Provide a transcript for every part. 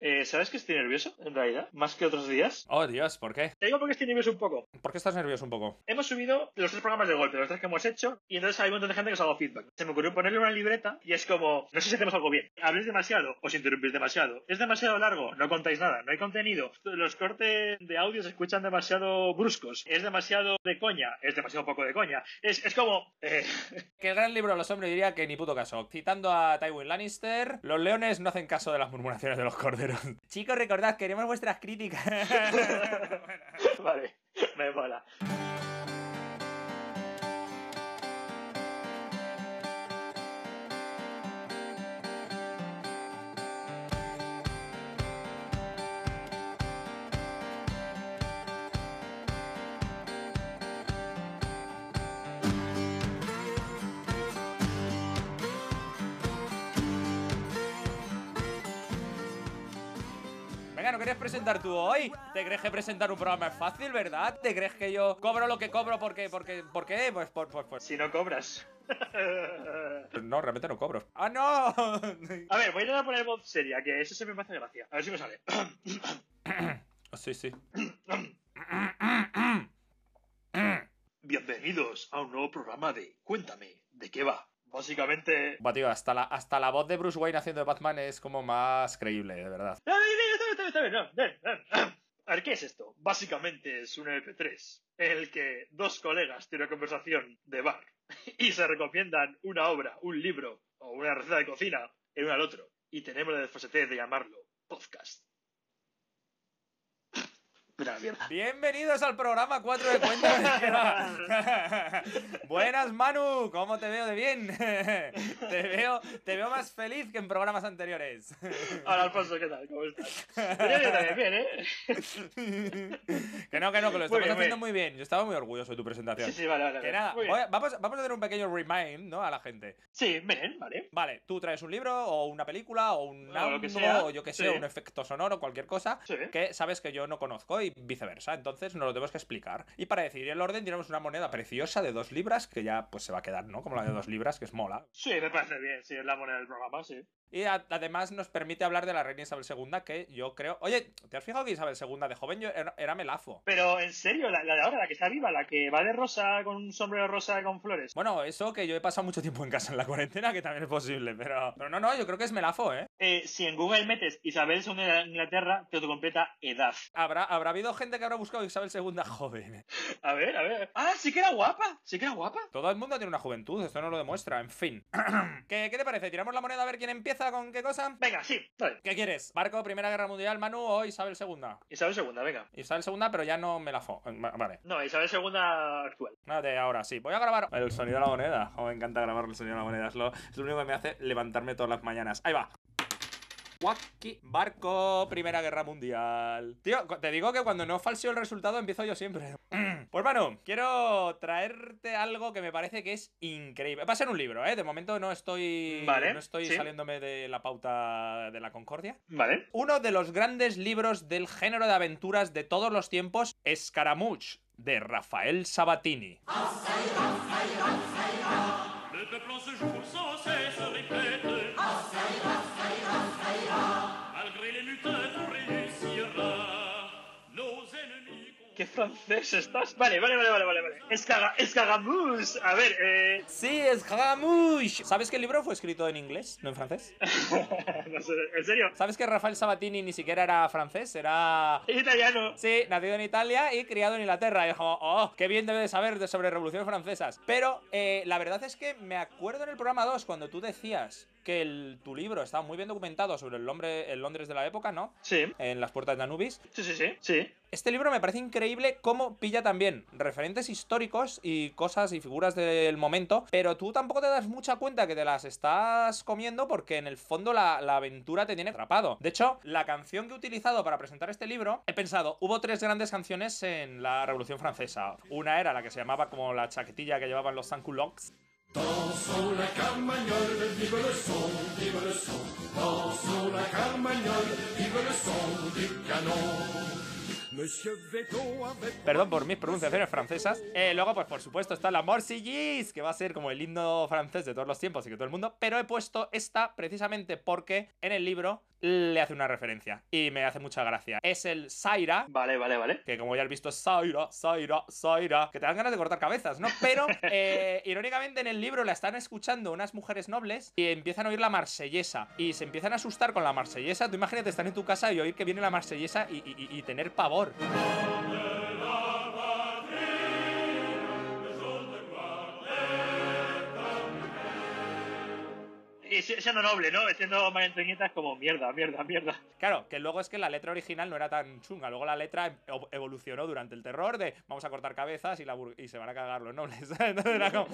Eh, ¿Sabes que estoy nervioso, en realidad? Más que otros días. Oh, Dios, ¿por qué? Te digo porque estoy nervioso un poco. ¿Por qué estás nervioso un poco? Hemos subido los tres programas de golpe, los tres que hemos hecho, y entonces hay un montón de gente que os ha dado feedback. Se me ocurrió ponerle una libreta y es como, no sé si hacemos algo bien. Habléis demasiado, os interrumpís demasiado. Es demasiado largo, no contáis nada, no hay contenido. Los cortes de audio se escuchan demasiado bruscos. Es demasiado de coña, es demasiado poco de coña. Es, es como... eh, Que el gran libro de los hombres diría que ni puto caso. Citando a Tywin Lannister, los leones no hacen caso de las murmuraciones de los Chicos, recordad, queremos vuestras críticas. vale, me mola. Presentar tú hoy? ¿Te crees que presentar un programa es fácil, verdad? ¿Te crees que yo cobro lo que cobro porque, porque, por qué? Pues, por, por, por- Si no cobras. No, realmente no cobro. ¡Ah, no! A ver, voy a intentar poner voz seria, que eso se me hace gracia. A ver si me sale. sí, sí. Bienvenidos a un nuevo programa de Cuéntame, ¿de qué va? Básicamente... Va, tío, hasta la, hasta la voz de Bruce Wayne haciendo de Batman es como más creíble, de verdad. ¡Ay, está bien, está bien, está bien, no, ven, ven. A ver, ¿qué es esto? Básicamente es un MP3 en el que dos colegas tienen una conversación de bar y se recomiendan una obra, un libro o una receta de cocina el uno al otro. Y tenemos la desfasatez de llamarlo podcast. Bienvenidos al programa 4 de Cuentas. Buenas, Manu, ¿cómo te veo de bien? te, veo, te veo más feliz que en programas anteriores. Hola, Alfonso, ¿qué tal? ¿Cómo estás? Yo también bien, ¿eh? que no, que no, que lo Muy estamos bien, haciendo muy bien. Yo estaba muy orgulloso de tu presentación. Sí, sí, vale, vale. Que nada, bien. a- vamos, vamos a hacer un pequeño remind, ¿no? A la gente. Sí, ven, vale. Vale, tú traes un libro o una película o un O lo álbum que sea, o yo que sé, sí. un efecto sonoro, cualquier cosa Sí. que sabes que yo no conozco y viceversa. Entonces nos lo tenemos que explicar. Y para decidir el orden tenemos una moneda preciosa de dos libras que ya pues se va a quedar, ¿no? Como la de dos libras, que es mola. Sí, me parece bien, sí, es la moneda del programa, sí. Y además nos permite hablar de la reina Isabel II, que yo creo... Oye, ¿te has fijado que Isabel II de joven yo era, era melazo? Pero, en serio, la, la de ahora, la que está viva, la que va de rosa con un sombrero rosa con flores. Bueno, eso que yo he pasado mucho tiempo en casa en la cuarentena, que también es posible, pero... Pero no, no, yo creo que es melazo, ¿eh? Eh, si en Google metes Isabel II de Inglaterra, te autocompleta edad. Habrá, habrá habido gente que habrá buscado Isabel II joven. A ver, a ver. Ah, sí que era guapa. Sí que era guapa. Todo el mundo tiene una juventud, esto no lo demuestra, en fin. ¿Qué, ¿Qué te parece? ¿Tiramos la moneda a ver quién empieza con qué cosa? Venga, sí, vale. ¿Qué quieres? ¿Barco, Primera Guerra Mundial, Manu o Isabel II? Isabel II, venga. Isabel II, pero ya no me la fo. Vale. No, Isabel II actual. Nada de ahora sí. Voy a grabar el sonido de la moneda. Oh, me encanta grabar el sonido de la moneda. Es lo, es lo único que me hace levantarme todas las mañanas. Ahí va. Waki, barco, Primera Guerra Mundial. Tío, te digo que cuando no falseo el resultado empiezo yo siempre. Pues Manu, quiero traerte algo que me parece que es increíble. Va a ser un libro, ¿eh? De momento no estoy, Vale, no estoy sí. saliéndome de la pauta de la concordia. Vale. Uno de los grandes libros del género de aventuras de todos los tiempos, Scaramouche, de Rafael Sabatini. ¿Qué francés estás? Vale, vale, vale, vale, vale. vale. Escaga, escagamous. A ver, eh. Sí, Scaramouche. ¿Sabes que el libro fue escrito en inglés, no en francés? no sé, ¿en serio? ¿Sabes que Rafael Sabatini ni siquiera era francés? Era... Italiano. Sí, nacido en Italia y criado en Inglaterra. Y dijo, oh, qué bien debe de saber sobre revoluciones francesas. Pero eh, la verdad es que me acuerdo en el programa 2 cuando tú decías que el- tu libro estaba muy bien documentado sobre el, hombre, el Londres de la época, ¿no? Sí. En las puertas de Anubis. Sí, sí, sí. Sí. Este libro me parece increíble cómo pilla también referentes históricos y cosas y figuras del momento, pero tú tampoco te das mucha cuenta que te las estás comiendo porque en el fondo la, la aventura te tiene atrapado. De hecho, la canción que he utilizado para presentar este libro, he pensado, hubo tres grandes canciones en la Revolución Francesa. Una era la que se llamaba como la chaquetilla que llevaban los Sansculottes, Perdón por mis pronunciaciones francesas. Eh, luego, pues por supuesto, está la Morsillis, que va a ser como el himno francés de todos los tiempos y que todo el mundo. Pero he puesto esta precisamente porque en el libro le hace una referencia y me hace mucha gracia. Es el Zaira, Vale, vale, vale. que como ya has visto, Zaira, Zaira, Zaira, que te dan ganas de cortar cabezas, ¿no? Pero, eh, irónicamente, en el libro la están escuchando unas mujeres nobles y empiezan a oír la marsellesa y se empiezan a asustar con la marsellesa. Tú imagínate estar en tu casa y oír que viene la marsellesa y- y tener pavor. Y siendo noble, ¿no? Siendo María Antonieta es como mierda, mierda, mierda. Claro, que luego es que la letra original no era tan chunga. Luego la letra ev- evolucionó durante el terror de vamos a cortar cabezas y, la bur- y se van a cagar los nobles. Entonces era como-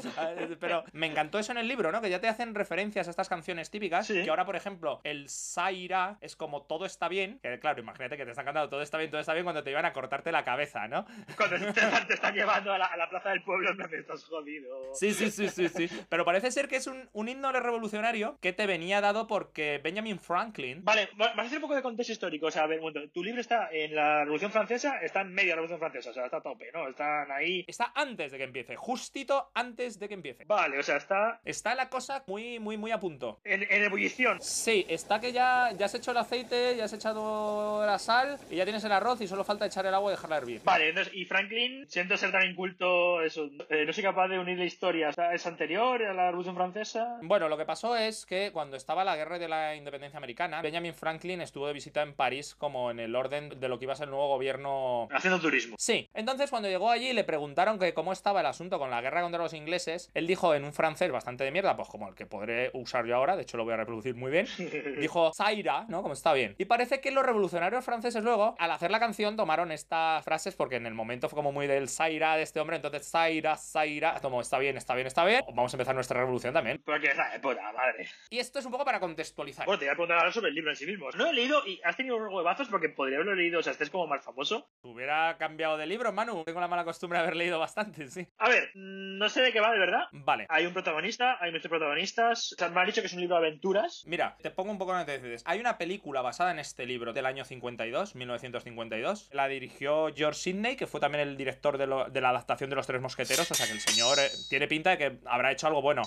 Pero me encantó eso en el libro, ¿no? Que ya te hacen referencias a estas canciones típicas. Sí. Que ahora, por ejemplo, el Zaira es como todo está bien. Que claro, imagínate que te están cantando todo está bien, todo está bien cuando te iban a cortarte la cabeza, ¿no? Cuando te, están- te están llevando a la, a la plaza del pueblo, me estás jodido. Sí, sí, sí, sí, sí. Pero parece ser que es un, un himno revolucionario que te venía dado porque Benjamin Franklin Vale, va- vas a hacer un poco de contexto histórico. O sea, a ver, momento. Tu libro está en la Revolución Francesa, está en medio de la Revolución Francesa, o sea, está a tope, ¿no? Están ahí. está antes de que empiece, justito antes de que empiece. Vale, o sea, está Está la cosa muy, muy, muy a punto. en, en ebullición. Sí, está que ya, ya has hecho el aceite, ya has echado la sal y ya tienes el arroz y solo falta echar el agua y dejarla hervir. Vale, entonces, y Franklin, siento ser tan inculto, eso, eh, no soy capaz de unir la historia. O sea, ¿Es anterior a la Revolución Francesa? Bueno, lo que pasó es que cuando estaba la guerra de la independencia americana, Benjamin Franklin estuvo de visita en París como en el orden de lo que iba a ser el nuevo gobierno Haciendo turismo. Sí, entonces cuando llegó allí le preguntaron que cómo estaba el asunto con la guerra contra los ingleses. Él dijo en un francés bastante de mierda, pues como el que podré usar yo ahora, de hecho lo voy a reproducir muy bien. Dijo Zaira, ¿no? Como está bien. Y parece que los revolucionarios franceses luego, al hacer la canción, tomaron estas frases porque en el momento fue como muy del Zaira de este hombre, entonces Zaira, Zaira, como está bien, está bien, está bien. Vamos a empezar nuestra revolución también. Porque, esa puta madre. Y esto es un poco para contextualizar. Bueno, te voy a preguntar ahora sobre el libro en sí mismo. No he leído y has tenido unos huevazos porque podría haberlo leído, o sea, este es como más famoso. Hubiera cambiado de libro, Manu. Tengo la mala costumbre de haber leído bastante, sí. A ver, mm, no sé de qué va de verdad. Vale. Hay un protagonista, hay muchos protagonistas. O sea, me han dicho que es un libro de aventuras. Mira, te pongo un poco en antecedentes. Hay una película basada en este libro del año 52, 1952. La dirigió George Sidney, que fue también el director de, lo- de la adaptación de Los Tres Mosqueteros. O sea que el señor eh, tiene pinta de que habrá hecho algo bueno.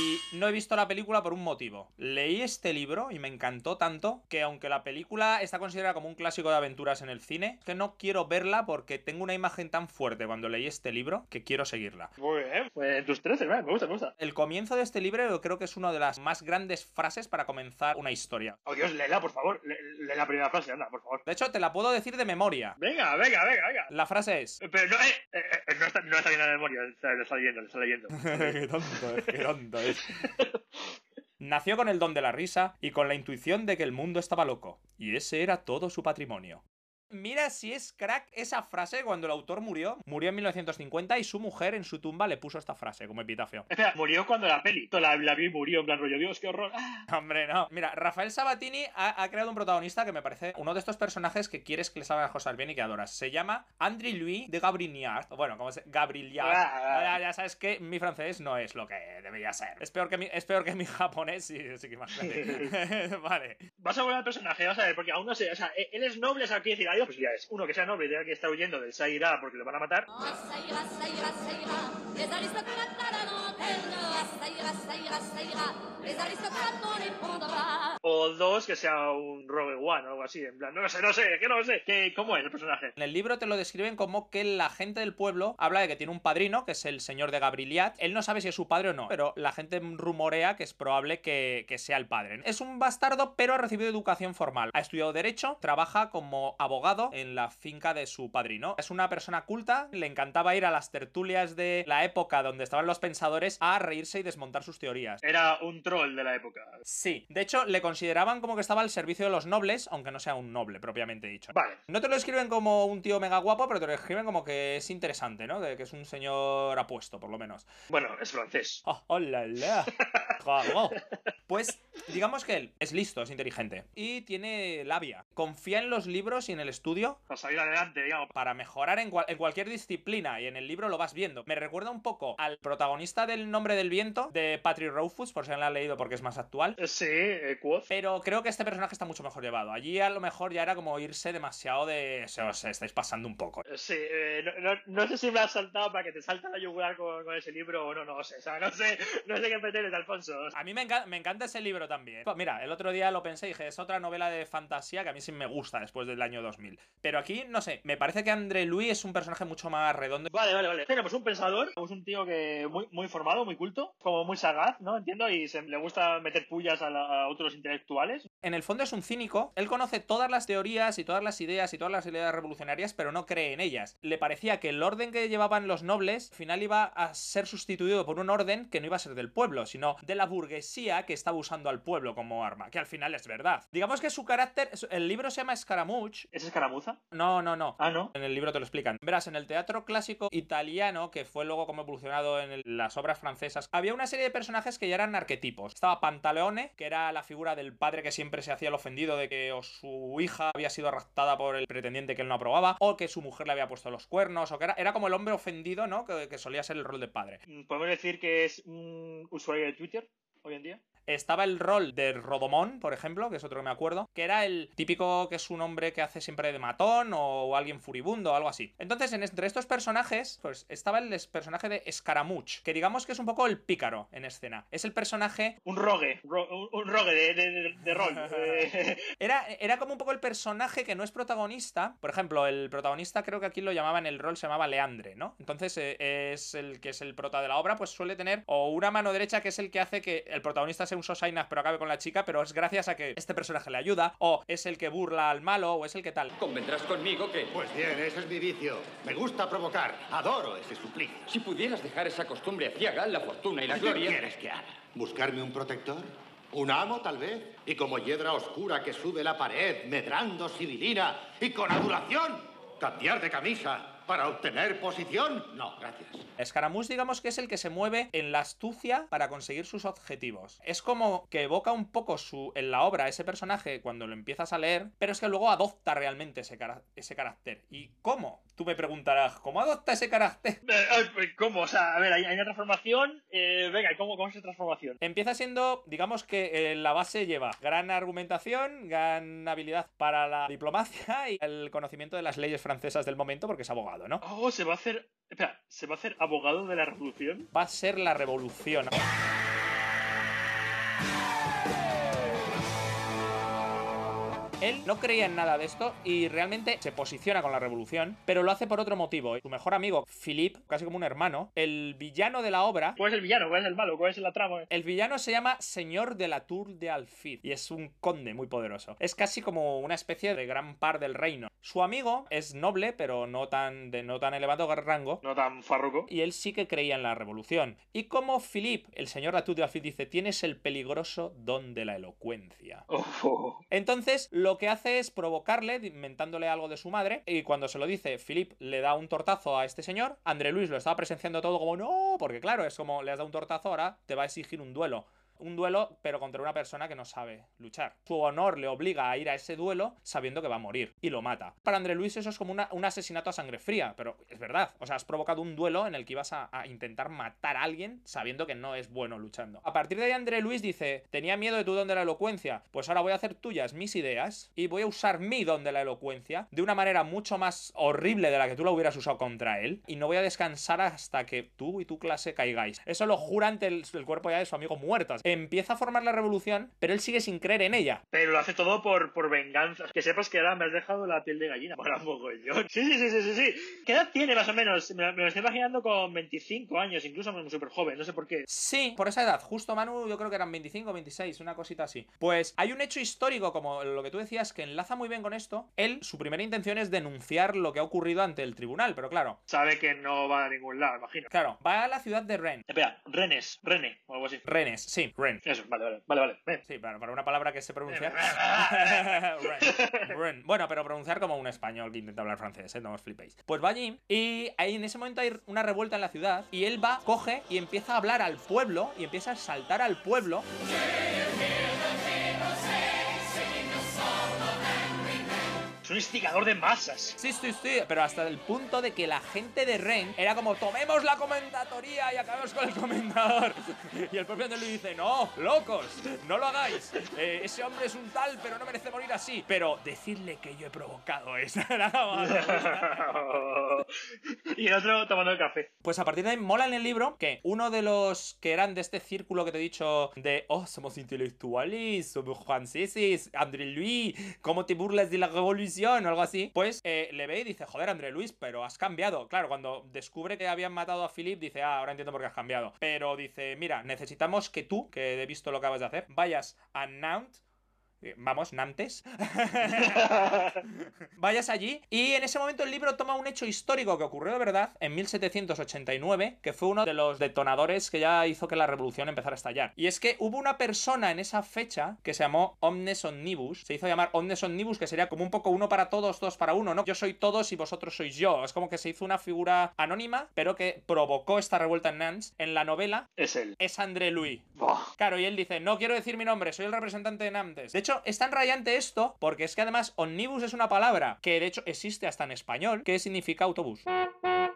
Y no he visto la película por un motivo. Leí este libro y me encantó tanto que aunque la película está considerada como un clásico de aventuras en el cine, que no quiero verla porque tengo una imagen tan fuerte cuando leí este libro que quiero seguirla. Muy bien, pues tus 13, ¿vale? me gusta, me gusta. El comienzo de este libro yo creo que es una de las más grandes frases para comenzar una historia. Oh Dios, léela, por favor. Le- Lee la primera frase, anda, por favor. De hecho, te la puedo decir de memoria. Venga, venga, venga, venga. La frase es... Pero no, eh, eh, eh, no, está, no está bien en la memoria, está, lo está leyendo, lo está leyendo. qué tonto qué tonto Nació con el don de la risa y con la intuición de que el mundo estaba loco, y ese era todo su patrimonio. Mira si es crack esa frase cuando el autor murió. Murió en 1950 y su mujer en su tumba le puso esta frase como epitafio. Espera, murió cuando la peli. La, la vi murió, en plan rollo, Dios, qué horror. Ah. Hombre, no. Mira, Rafael Sabatini ha, ha creado un protagonista que me parece uno de estos personajes que quieres que le salgan las cosas bien y que adoras. Se llama André Louis de Gabrignard. O Bueno, como se Gabrignard. Ah, ah. Ya, sabes que mi francés no es lo que debería ser. Es peor que mi, es peor que mi japonés, sí, sí que imagínate. vale. Vas a volver al personaje, vas a ver, porque aún no sé, o sea, eh, él es noble, o sea, decir, hay dos posibilidades. Uno, que sea noble y tenga que estar huyendo del Saira porque le van a matar. O dos, que sea un Rogue One o algo así, en plan, no lo sé, no sé, que no lo sé. ¿Qué, ¿Cómo es el personaje? En el libro te lo describen como que la gente del pueblo habla de que tiene un padrino, que es el señor de Gabriliat. Él no sabe si es su padre o no, pero la gente rumorea que es probable que, que sea el padre. Es un bastardo, pero ha recibido educación formal. Ha estudiado Derecho, trabaja como abogado en la finca de su padrino. Es una persona culta, le encantaba ir a las tertulias de la época donde estaban los pensadores a reírse y desmontar sus teorías. Era un troll de la época. Sí, de hecho le consideraban como que estaba al servicio de los nobles, aunque no sea un noble propiamente dicho. Vale. No te lo escriben como un tío mega guapo, pero te lo escriben como que es interesante, ¿no? De que es un señor apuesto, por lo menos. Bueno, es francés. ¡Oh, hola, la! Bravo. Pues digamos que él es listo, es inteligente y tiene labia. Confía en los libros y en el estudio Para salir adelante, digamos. para mejorar en, cual- en cualquier disciplina y en el libro lo vas viendo. Me recuerda un poco al protagonista del Nombre del Viento de Patrick Rothfuss, por si no lo han leído porque es más actual. Eh, Sí, eh, Quoth. Pero creo que este personaje está mucho mejor llevado. Allí a lo mejor ya era como irse demasiado de... Se os estáis pasando un poco. Eh, Sí, eh, no, no- no sé si me has saltado para que te salte la yugular con, con ese libro o no, no sé. O sea, no sé, no sé qué meterles, Alfonso. A mí me, enca- me encanta ese libro también. Pues Mira, el otro día lo pensé y dije, es otra novela de fantasía que a mí sí me gusta después del año 2000. Pero aquí, no sé, me parece que André Louis es un personaje mucho más redondo. Vale, vale, vale. Tenemos un pensador, es un tío que muy, muy formado, muy culto, como muy sagaz, ¿no? Entiendo, y se, le gusta meter pullas a, la- a otros intelectuales. En el fondo es un cínico. Él conoce todas las teorías y todas las ideas y todas las ideas revolucionarias, pero no cree en ellas. Le parecía que el orden que llevaban los nobles al final iba a ser sustituido por un orden que no iba a ser del pueblo, sino de la burguesía que estaba usando al pueblo como arma, que al final es verdad. Digamos que su carácter, el libro se llama Scaramouche. ¿Es escaramuza? No, no, no. Ah, no. En el libro te lo explican. Verás, en el teatro clásico italiano, que fue luego como evolucionado en el- las obras francesas, había una serie de personajes que ya eran arquetipos. Estaba Pantaleone, que era la figura del padre que siempre se hacía el ofendido de que o su hija había sido raptada por el pretendiente que él no aprobaba, o que su mujer le había puesto los cuernos, o que era, era como el hombre ofendido, ¿no? Que, que solía ser el rol de padre. Mm, Podemos decir que es un usuario de Twitter hoy en día. Estaba el rol de Rodomón, por ejemplo, que es otro que me acuerdo, que era el típico que es un hombre que hace siempre de matón o alguien furibundo o algo así. Entonces, en- entre estos personajes, pues estaba el personaje de Scaramouche, que digamos que es un poco el pícaro en escena. Es el personaje Un rogue, ro- un, rogue de, de, de- de rol. Eh, Era, era como un poco el personaje que no es protagonista. Por ejemplo, el protagonista creo que aquí lo llamaban el rol, se llamaba Leandre, ¿no? Entonces eh, es el que es el prota de la obra, pues suele tener o una mano derecha que es el que hace que el protagonista sea un sosainas pero acabe con la chica, pero es gracias a que este personaje le ayuda, o es el que burla al malo, o es el que tal. Convendrás conmigo que, Pues bien, ese es mi vicio. Me gusta provocar. Adoro ese suplicio. si pudieras dejar esa costumbre aciaga, la fortuna y la ¿Qué gloria... quieres que haga? ¿Buscarme un protector? ¿Un amo, tal vez? Y como hiedra oscura que sube la pared, medrando sibilina y con adulación, cambiar de camisa para obtener posición? No, gracias. Scaramouche, digamos que es el que se mueve en la astucia para conseguir sus objetivos. Es como que evoca un poco su, en la obra ese personaje cuando lo empiezas a leer, pero es que luego adopta realmente ese, ese carácter. ¿Y cómo? Tú me preguntarás, ¿cómo adopta ese carácter? eh, eh, ¿Cómo? O sea, a ver, hay, hay una transformación. eh, venga, ¿y ¿cómo, ¿cómo es esa transformación? Empieza siendo, digamos que eh, la base lleva gran argumentación, gran habilidad para la diplomacia y el conocimiento de las leyes francesas del momento porque es abogado, ¿no? Oh, se va a hacer. Espera, ¿se va a hacer abogado de la revolución? Va a ser la revolución. Él no creía en nada de esto y realmente se posiciona con la revolución, pero lo hace por otro motivo. Su mejor amigo, Philippe, casi como un hermano, el villano de la obra, ¿Cuál es el villano? ¿Cuál es el malo? ¿Cuál es la trama? el villano se llama Señor de la Tour de Alfid y es un conde muy poderoso. Es casi como una especie de gran par del reino. Su amigo es noble, pero no tan de no tan elevado rango. No tan farruco. Y él sí que creía en la revolución. Y como Philippe, el señor de la Tour de Alfid, dice, tienes el peligroso don de la elocuencia. Oh. Entonces, lo que hace es provocarle, inventándole algo de su madre, y cuando se lo dice, Philip le da un tortazo a este señor, André Luis lo estaba presenciando todo como, no, porque claro, es como, le has dado un tortazo, ahora te va a exigir un duelo. Un duelo, pero contra una persona que no sabe luchar. Su honor le obliga a ir a ese duelo sabiendo que va a morir. Y lo mata. Para André Luis eso es como un asesinato a sangre fría. Pero es verdad. O sea, has provocado un duelo en el que ibas a, intentar matar a alguien sabiendo que no es bueno luchando. A partir de ahí André Luis dice, tenía miedo de tu don de la elocuencia. Pues ahora voy a hacer tuyas mis ideas y voy a usar mi don de la elocuencia de una manera mucho más horrible de la que tú la hubieras usado contra él. Y no voy a descansar hasta que tú y tu clase caigáis. Eso lo jura ante el, cuerpo ya de su amigo Empieza a formar la revolución, pero él sigue sin creer en ella. Pero lo hace todo por, por venganza. Que sepas que ahora me has dejado la piel de gallina. Para mogollón. Sí, sí, sí, sí, sí, sí. ¿Qué edad tiene más o menos? Me, lo- me lo estoy imaginando con 25 años, incluso súper joven. No sé por qué. Sí, por esa edad. Justo Manu, yo creo que eran 25, 26, una cosita así. Pues hay un hecho histórico, como lo que tú decías, que enlaza muy bien con esto. Él, su primera intención es denunciar lo que ha ocurrido ante el tribunal, pero claro. Sabe que no va a ningún lado, imagino. Claro, va a la ciudad de Rennes. Espera, Renes, Rene, o algo así. Rennes, sí, Rennes. Eso, vale, vale, vale, vale. Sí, para, para una palabra que se pronuncia. Rennes, Rennes. Bueno, pero pronunciar como un español que intenta hablar francés, ¿eh? No os flipéis. Pues va allí y ahí en ese momento hay una revuelta en la ciudad y él va, coge y empieza a hablar al pueblo y empieza a saltar al pueblo. Un instigador de masas. Sí, sí, sí, pero hasta el punto de que la gente de Ren era como, tomemos la comendatoría y acabemos con el comendador. Y el propio Andrew dice, no, locos, no lo hagáis. Eh, ese hombre es un tal, pero no merece morir así. Pero decirle que yo he provocado eso. Era como- y el otro tomando el café. Pues a partir de ahí mola en el libro que uno de los que eran de este círculo que te he dicho de, oh, somos intelectuales, somos franceses, André Louis, ¿cómo te burlas de la revolución? O algo así, pues eh, le ve y dice, joder, André Luis, pero has cambiado. Claro, cuando descubre que habían matado a Philip, dice, ah, ahora entiendo por qué has cambiado. Pero dice, mira, necesitamos que tú, que he visto lo que acabas de hacer, vayas a Nantes. Eh, Vamos, Nantes. Vayas allí y en ese momento el libro toma un hecho histórico que ocurrió de verdad en 1789, que fue uno de los detonadores que ya hizo que la revolución empezara a estallar. Y es que hubo una persona en esa fecha que se llamó Omnes Omnibus, se hizo llamar Omnes Omnibus, que sería como un poco uno para todos, dos para uno, ¿no? Yo soy todos y vosotros sois yo. Es como que se hizo una figura anónima, pero que provocó esta revuelta en Nantes. En la novela Es él. es André Louis. Claro, y él dice, no quiero decir mi nombre, soy el representante de Nantes. De hecho, es tan rayante esto, porque es que además omnibus es una palabra que de hecho existe hasta en español, que significa autobús.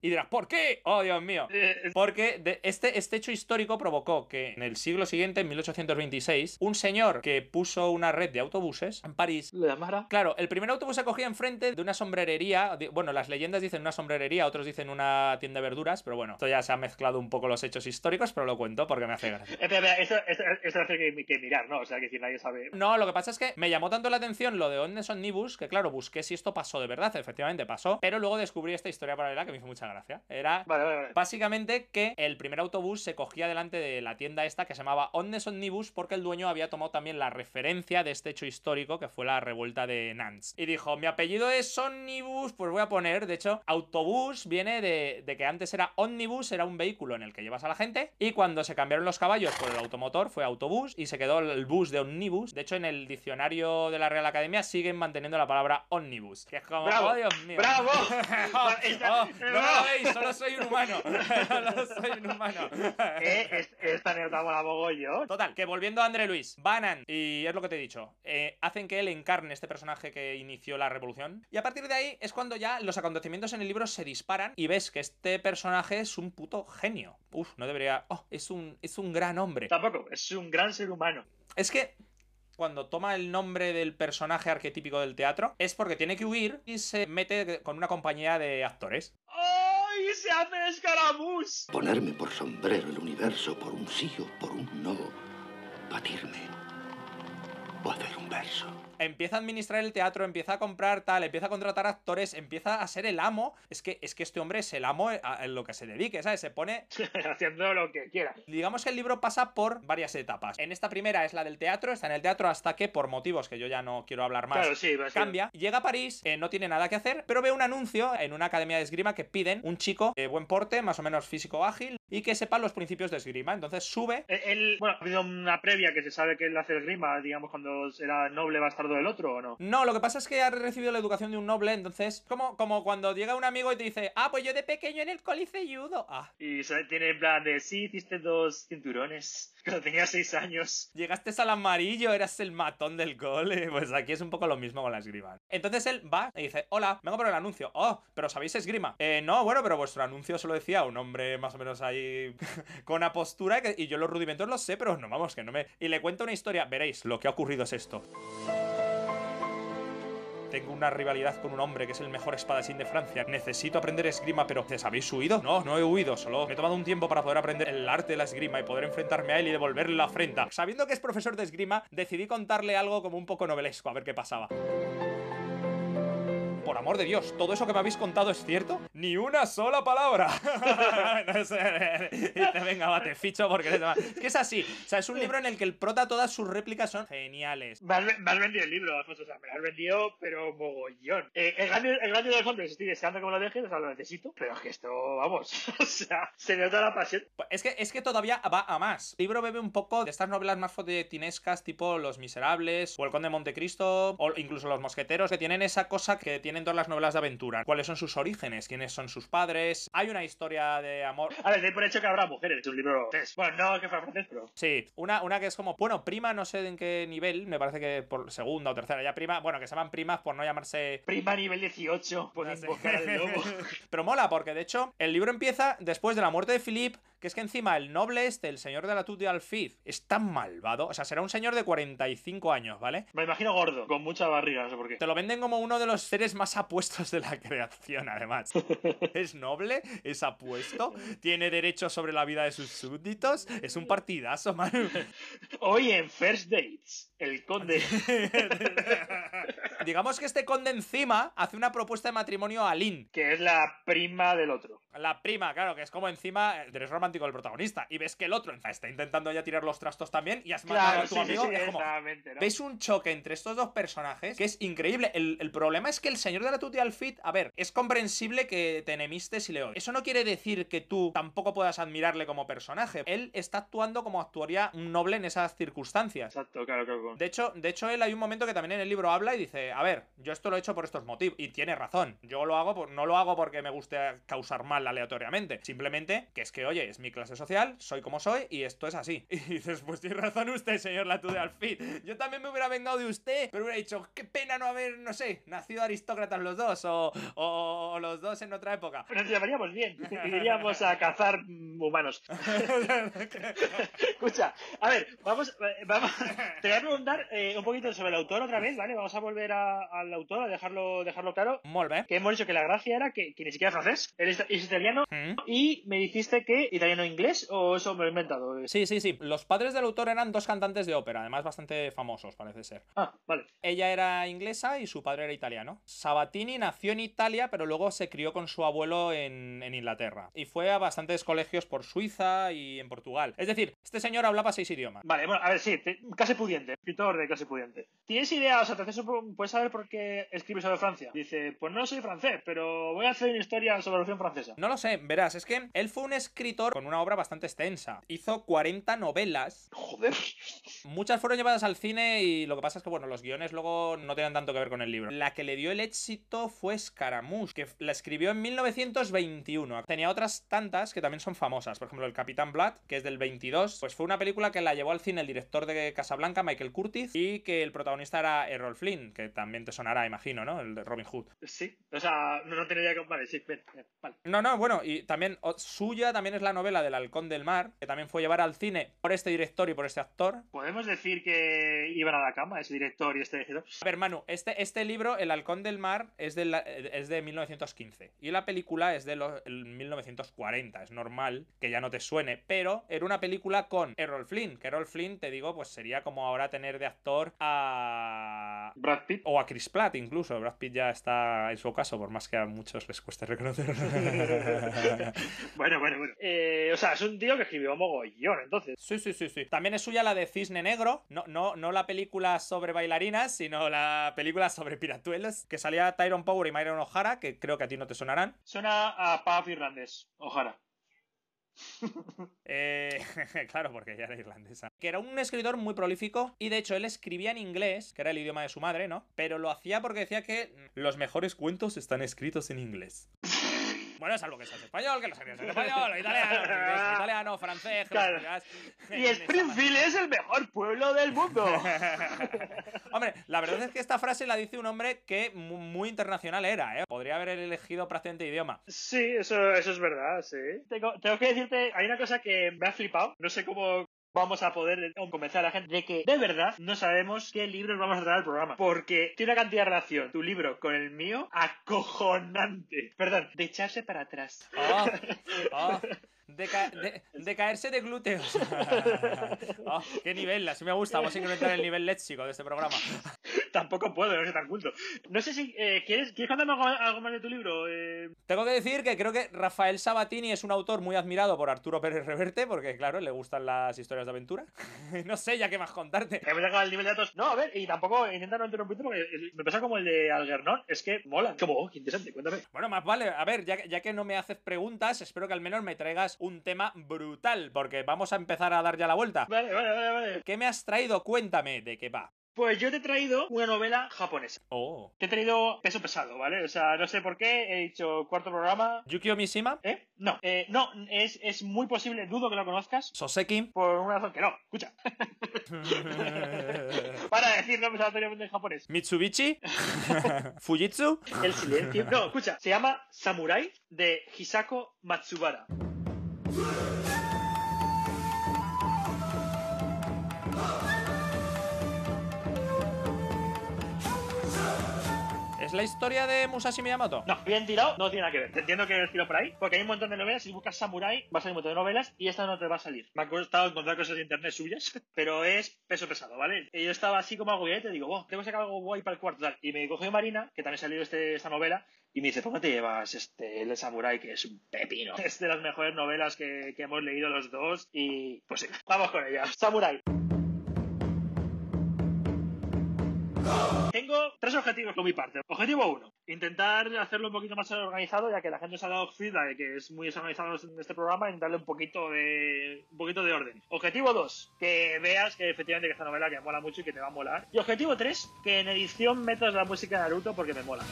Y dirás, ¿por qué? Oh, Dios mío. Porque de- este, este hecho histórico provocó que en el siglo siguiente, en 1826, un señor que puso una red de autobuses en París ¿Lo llamara? Claro, el primer autobús se cogía enfrente de una sombrerería. Bueno, las leyendas dicen una sombrerería, otros dicen una tienda de verduras, pero bueno, esto ya se ha mezclado un poco los hechos históricos, pero lo cuento porque me hace gracia. Esto, esto, esto hace que, que mirar, ¿no? O sea, que si nadie sabe. No, lo que pasa es que me llamó tanto la atención lo de Ondes Omnibus que, claro, busqué si esto pasó de verdad. Efectivamente pasó, pero luego descubrí esta historia paralela que me hizo mucha gracia. Era Vale, vale, vale. Básicamente que el primer autobús se cogía delante de la tienda esta que se llamaba Ondes Omnibus porque el dueño había tomado también la referencia de este hecho histórico que fue la revuelta de Nantes. Y dijo, mi apellido es Omnibus, pues voy a poner, de hecho, autobús viene de, de que antes era Omnibus, era un vehículo en el que llevas a la gente y cuando se cambiaron los caballos por el automotor fue autobús y se quedó el bus de Omnibus. De hecho, en el diccionario de la Real Academia siguen manteniendo la palabra Omnibus, que es como, ¡Bravo! oh Dios mío. ¡Bravo! Oh, oh, no veis, solo soy un humano. Solo soy un humano. Eh, es- esta anécdota mola mogollón. Total, que volviendo a André Luis, Banan, y es lo que te he dicho, eh, hacen que él encarne este personaje que inició la revolución. Y a partir de ahí es cuando ya los acontecimientos en el libro se disparan y ves que este personaje es un puto genio. Uf, no debería. Oh, es un, es un gran hombre. Tampoco, es un gran ser humano. Es que cuando toma el nombre del personaje arquetípico del teatro es porque tiene que huir y se mete con una compañía de actores. ¡Se! Ponerme por sombrero el universo por un sí o por un no. Batirme. O hacer un verso. Empieza a administrar el teatro, empieza a comprar tal, empieza a contratar actores, empieza a ser el amo. Es que, es que este hombre es el amo en lo que se dedique, ¿sabes? Se pone. Haciendo lo que quiera. Digamos que el libro pasa por varias etapas. En esta primera es la del teatro, está en el teatro hasta que, por motivos que yo ya no quiero hablar más, Claro, sí, cambia. Llega a París, eh, no tiene nada que hacer, pero ve un anuncio en una academia de esgrima que piden un chico de buen porte, más o menos físico ágil, y que sepa los principios de esgrima. Entonces sube. Eh, Él, bueno, ha habido una previa que se sabe que él hace esgrima, digamos, cuando era noble bastardo del otro, ¿o no? No, lo que pasa es que ha recibido la educación de un noble, entonces, como, como cuando llega un amigo y te dice, ah, pues yo de pequeño en el coliseo judo. Ah, Y se tiene en plan de, sí, hiciste dos cinturones cuando tenía seis años. Llegaste al amarillo, eras el matón del cole. Pues aquí es un poco lo mismo con la esgrima. Entonces él va y dice, hola, vengo por el anuncio. Oh, pero ¿sabéis esgrima? Eh, no, bueno, pero vuestro anuncio solo decía un hombre más o menos ahí con una postura que- y yo los rudimentos los sé, pero no, vamos, que no me... Y le cuento una historia, veréis, lo que ha ocurrido es esto. Tengo una rivalidad con un hombre que es el mejor espadachín de Francia. Necesito aprender esgrima, pero ¿os habéis huido? No, no he huido, solo me he tomado un tiempo para poder aprender el arte de la esgrima y poder enfrentarme a él y devolverle la afrenta. Sabiendo que es profesor de esgrima, decidí contarle algo como un poco novelesco, a ver qué pasaba. Por amor de Dios, ¿todo eso que me habéis contado es cierto? ¡Ni una sola palabra! No sé, dice, venga, va, te ficho porque eres más". Es que es así. O sea, es un libro en el que el prota, todas sus réplicas son geniales. Me has, me has vendido el libro, Alfonso, o sea, me lo has vendido, pero mogollón. Eh, el grande, el grande de los hombres, estoy deseando que me lo dejes, o sea, lo necesito, pero es que esto, vamos, o sea, se nota la pasión. Pues Es que, es que todavía va a más. El libro bebe un poco de estas novelas más foletinescas, tipo Los Miserables, o El Conde de Montecristo, o incluso Los Mosqueteros, que tienen esa cosa que tienen todas las novelas de aventura. ¿Cuáles son sus orígenes? ¿Quiénes son sus padres? Hay una historia de amor. A ver, doy por hecho que habrá mujeres. Es un libro francés. Bueno, no que fuera francés, pero. Sí, una, una que es como, bueno, prima, no sé en qué nivel, me parece que por segunda o tercera, ya prima, bueno, que se llaman primas por no llamarse Prima nivel 18. Por No sé. invocar al lobo. Pero mola, porque de hecho, el libro empieza después de la muerte de Philippe, que es que encima el noble este, el señor de la Tutte Alfiz, es tan malvado. O sea, será un señor de 45 años, ¿vale? Me imagino gordo, con mucha barriga, no sé por qué. Te lo venden como uno de los seres más apuestos de la creación, además. Es noble, es apuesto, tiene derechos sobre la vida de sus súbditos, es un partidazo, man. Hoy en First Dates, el conde. Digamos que este conde encima hace una propuesta de matrimonio a Lynn. que es la prima del otro. La prima, claro, que es como encima eres romántico del protagonista. Y ves que el otro está intentando ya tirar los trastos también y has matado Claro, a tu sí, amigo. sí, es como, exactamente, ¿no? ¿Ves un choque entre estos dos personajes que es increíble? El, el problema es que el señor de la Tutti Alfit, a ver, es comprensible que te enemistes y le odies. Eso no quiere decir que tú tampoco puedas admirarle como personaje. Él está actuando como actuaría un noble en esas circunstancias. Exacto, claro, claro. De hecho, de hecho, él hay un momento que también en el libro habla y dice, a ver, yo esto lo he hecho por estos motivos. Y tiene razón. Yo lo hago, por, no lo hago porque me guste causar mal aleatoriamente. Simplemente que es que, oye, es mi clase social, soy como soy y esto es así. Y dices, pues tiene razón usted, señor Latude Alfit. Yo también me hubiera vengado de usted, pero hubiera dicho, qué pena no haber, no sé, nacido aristócratas los dos o, o- o los dos en otra época. Nos llevaríamos bien. Iríamos a cazar mm, humanos. Escucha, a ver, vamos, eh, vamos. Te preguntar eh, un poquito sobre el autor otra vez, ¿vale? Vamos a volver a- al autor, a dejarlo, dejarlo claro. Molt bé. Que hemos dicho que la gracia era que, que ni siquiera es francés, es, italiano. Mm. Y me dijiste que italiano-inglés, o eso me lo he inventado. Sí, sí, sí. Los padres del autor eran dos cantantes de ópera, además bastante famosos, parece ser. Ah, vale. Ella era inglesa y su padre era italiano. Sabatini nació en Italia, pero luego se crió con su abuelo en, en Inglaterra. Y fue a bastantes colegios por Suiza y en Portugal. Es decir, este señor hablaba seis idiomas. Vale, bueno, a ver, sí, te- clase pudiente, escritor de clase pudiente. ¿Tienes idea, o sea, te haces puedes saber por qué escribe sobre Francia? Dice, pues no soy francés, pero voy a hacer una historia sobre la Revolución Francesa. No lo sé, verás, es que él fue un escritor con una obra bastante extensa. Hizo 40 novelas, Joder. muchas fueron llevadas al cine y lo que pasa es que, bueno, los guiones luego no tenían tanto que ver con el libro. La que le dio el éxito fue Scaramouche, que la escribió en 1921. Tenía otras tantas que también son famosas, por ejemplo, El Capitán Blood, que es del 22, pues fue una película que la llevó al cine el director de Casablanca, Michael Curtis, y que el protagonista era Errol Flynn, que también te sonará, imagino, ¿no? El de Robin Hood. Sí, o sea, no, no tenía que... Vale, sí, ven, ven, vale. No, no, bueno, y también suya también es la novela del Halcón del Mar, que también fue llevar al cine por este director y por este actor. ¿Podemos decir que iban a la cama ese director y este escritor? A ver, Manu, este, este libro, El Halcón del Mar, es de, la- es de 1915 y la película es de los, el 1940. Es normal que ya no te suene, pero era una película con Errol Flynn, que Errol Flynn, te digo, pues sería como ahora tener de actor a... Brad Pitt. O a Chris Pratt incluso. Brad Pitt ya está en su ocaso, por más que a muchos les cueste reconocerlo. Bueno, bueno, bueno. Eh, o sea, es un tío que escribió mogollón, entonces. Sí, sí, sí, sí. También es suya la de Cisne Negro. No, no, no la película sobre bailarinas, sino la película sobre piratuelos. Que salía Tyrone Power y Myron O'Hara, que creo que a ti no te sonarán. Suena a pub irlandés, ojalá. Eh, claro, porque ya era irlandesa. Que era un escritor muy prolífico y de hecho él escribía en inglés, que era el idioma de su madre, ¿no? Pero lo hacía porque decía que los mejores cuentos están escritos en inglés. Bueno, salvo que seas español, que lo serías en español, o italiano, italiano, francés, que Claro. escribas Y Springfield es el mejor pueblo del mundo. Hombre, la verdad es que esta frase la dice un hombre que mu- muy internacional era, ¿eh? Podría haber elegido prácticamente idioma. Sí, eso, eso es verdad, sí. Tengo, tengo que decirte, hay una cosa que me ha flipado. No sé cómo vamos a poder convencer a la gente de que de verdad no sabemos qué libros vamos a traer al programa. Porque tiene una cantidad de relación tu libro con el mío acojonante. Perdón, de echarse para atrás. Oh, oh, de, ca- de- de caerse de glúteos. Oh, qué nivel, así me gusta. Vamos a incrementar el nivel léxico de este programa. Tampoco puedo, no soy tan culto. No sé si eh, ¿quieres, ¿quieres contarme algo, algo más de tu libro. Eh, Tengo que decir que creo que Rafael Sabatini es un autor muy admirado por Arturo Pérez Reverte, porque claro, le gustan las historias de aventura. no sé ya qué más contarte. Hemos llegado al nivel de datos. No, a ver, y tampoco intenta no interrumpirte porque el- me pasa como el de Algernon. Es que mola. Como, oh, qué interesante, cuéntame. Bueno, más vale, a ver, ya, ya que no me haces preguntas, espero que al menos me traigas un tema brutal, porque vamos a empezar a dar ya la vuelta. Vale, vale, vale, vale. ¿Qué me has traído? Cuéntame de qué va. Pues yo te he traído una novela japonesa. Oh. Te he traído peso pesado, ¿vale? O sea, no sé por qué, he dicho cuarto programa. Yukio Mishima, ¿Eh? No, eh, no, es, es muy posible, dudo que lo conozcas. Soseki. Por una razón que no, escucha. Para decir nombres aleatoriamente en japonés. Mitsubishi. Fujitsu. El silencio. No, escucha, se llama Samurai de Hisako Matsubara. ¿Es la historia de Musashi Miyamoto? No, bien tirado, no tiene nada que ver. Entiendo que es tiro por ahí, porque hay un montón de novelas. Si buscas Samurai, va a salir un montón de novelas y esta no te va a salir. Me ha costado encontrar cosas de internet suyas, pero es peso pesado, ¿vale? Yo estaba así como algo y te digo, oh, tengo que sacar algo guay para el cuarto. Tal. Y me cogió Marina, que también salió este, esta novela, y me dice, ¿cómo te llevas este, el Samurai, que es un pepino? Es de las mejores novelas que, que hemos leído los dos, y pues sí, vamos con ella. Samurai. Tengo tres objetivos por mi parte. Objetivo uno, intentar hacerlo un poquito más organizado, ya que la gente se ha dado feedback de que es muy desorganizado en este programa, y darle un poquito de un poquito de orden. Objetivo 2, que veas que efectivamente que esta novela que mola mucho y que te va a molar. Y objetivo 3, que en edición metas la música de Naruto porque me mola.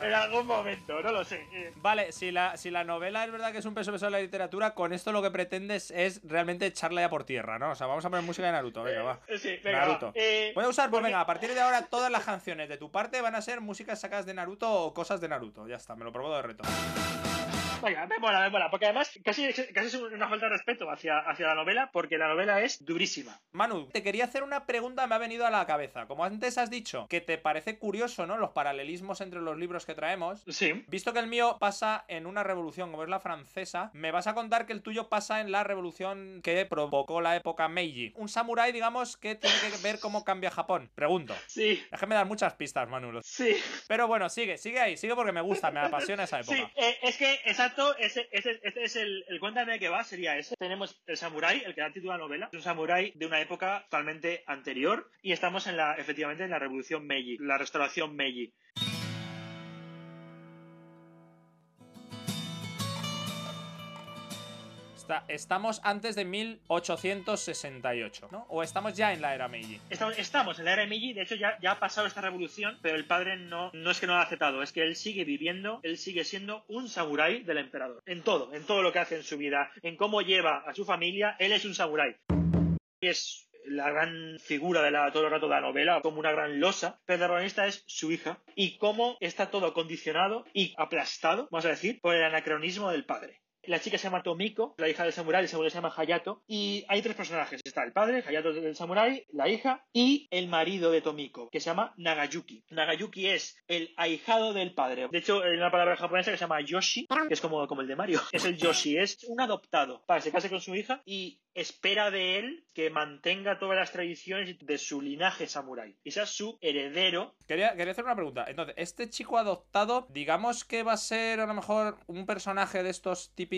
En algún momento, no lo sé. Vale, si la, si la novela es verdad que es un peso pesado de la literatura, con esto lo que pretendes es realmente echarla ya por tierra, ¿no? O sea, vamos a poner música de Naruto, venga, va. eh, sí, venga, Naruto. va. Eh, Voy a usar, pues porque- venga, a partir de ahora todas las canciones de tu parte van a ser músicas sacadas de Naruto o cosas de Naruto. Ya está, me lo probo de reto. Venga, me mola, me mola. Porque además casi, casi es una falta de respeto hacia, hacia la novela, porque la novela es durísima. Manu, te quería hacer una pregunta, me ha venido a la cabeza. Como antes has dicho, que te parece curioso, ¿no? Los paralelismos entre los libros que traemos. Sí. Visto que el mío pasa en una revolución como es la francesa, me vas a contar que el tuyo pasa en la revolución que provocó la época Meiji. Un samurái, digamos, que tiene que ver cómo cambia Japón. Pregunto. Sí. Déjame dar muchas pistas, Manu. Sí. Pero bueno, sigue, sigue ahí, sigue porque me gusta, me apasiona esa época. Sí, eh, es que, ese, ese, es el, el cuéntame que va, sería ese. Tenemos el samurái, el que da título a la novela, es un samurái de una época totalmente anterior, y estamos en la, efectivamente, en la revolución Meiji, la restauración Meiji. Estamos antes de 1868, ¿no? O estamos ya en la era Meiji. Estamos, estamos en la era Meiji, de hecho ya, ya ha pasado esta revolución, pero el padre no, no es que no lo ha aceptado, es que él sigue viviendo, él sigue siendo un samurái del emperador. En todo, en todo lo que hace en su vida, en cómo lleva a su familia, él es un samurái. Es la gran figura de la, todo el rato de la novela, como una gran losa, pero el protagonista es su hija, y cómo está todo condicionado y aplastado, vamos a decir, por el anacronismo del padre. La chica se llama Tomiko, la hija del samurái, el samurái se llama Hayato, y hay tres personajes. Está el padre, Hayato del samurái, la hija, y el marido de Tomiko, que se llama Nagayuki. Nagayuki es el ahijado del padre. De hecho, hay una palabra japonesa que se llama Yoshi, es como, como el de Mario. Es el Yoshi, es un adoptado para que se case con su hija y espera de él que mantenga todas las tradiciones de su linaje samurái. Y sea su heredero. Quería, quería hacer una pregunta. Entonces, este chico adoptado, digamos que va a ser a lo mejor un personaje de estos típicos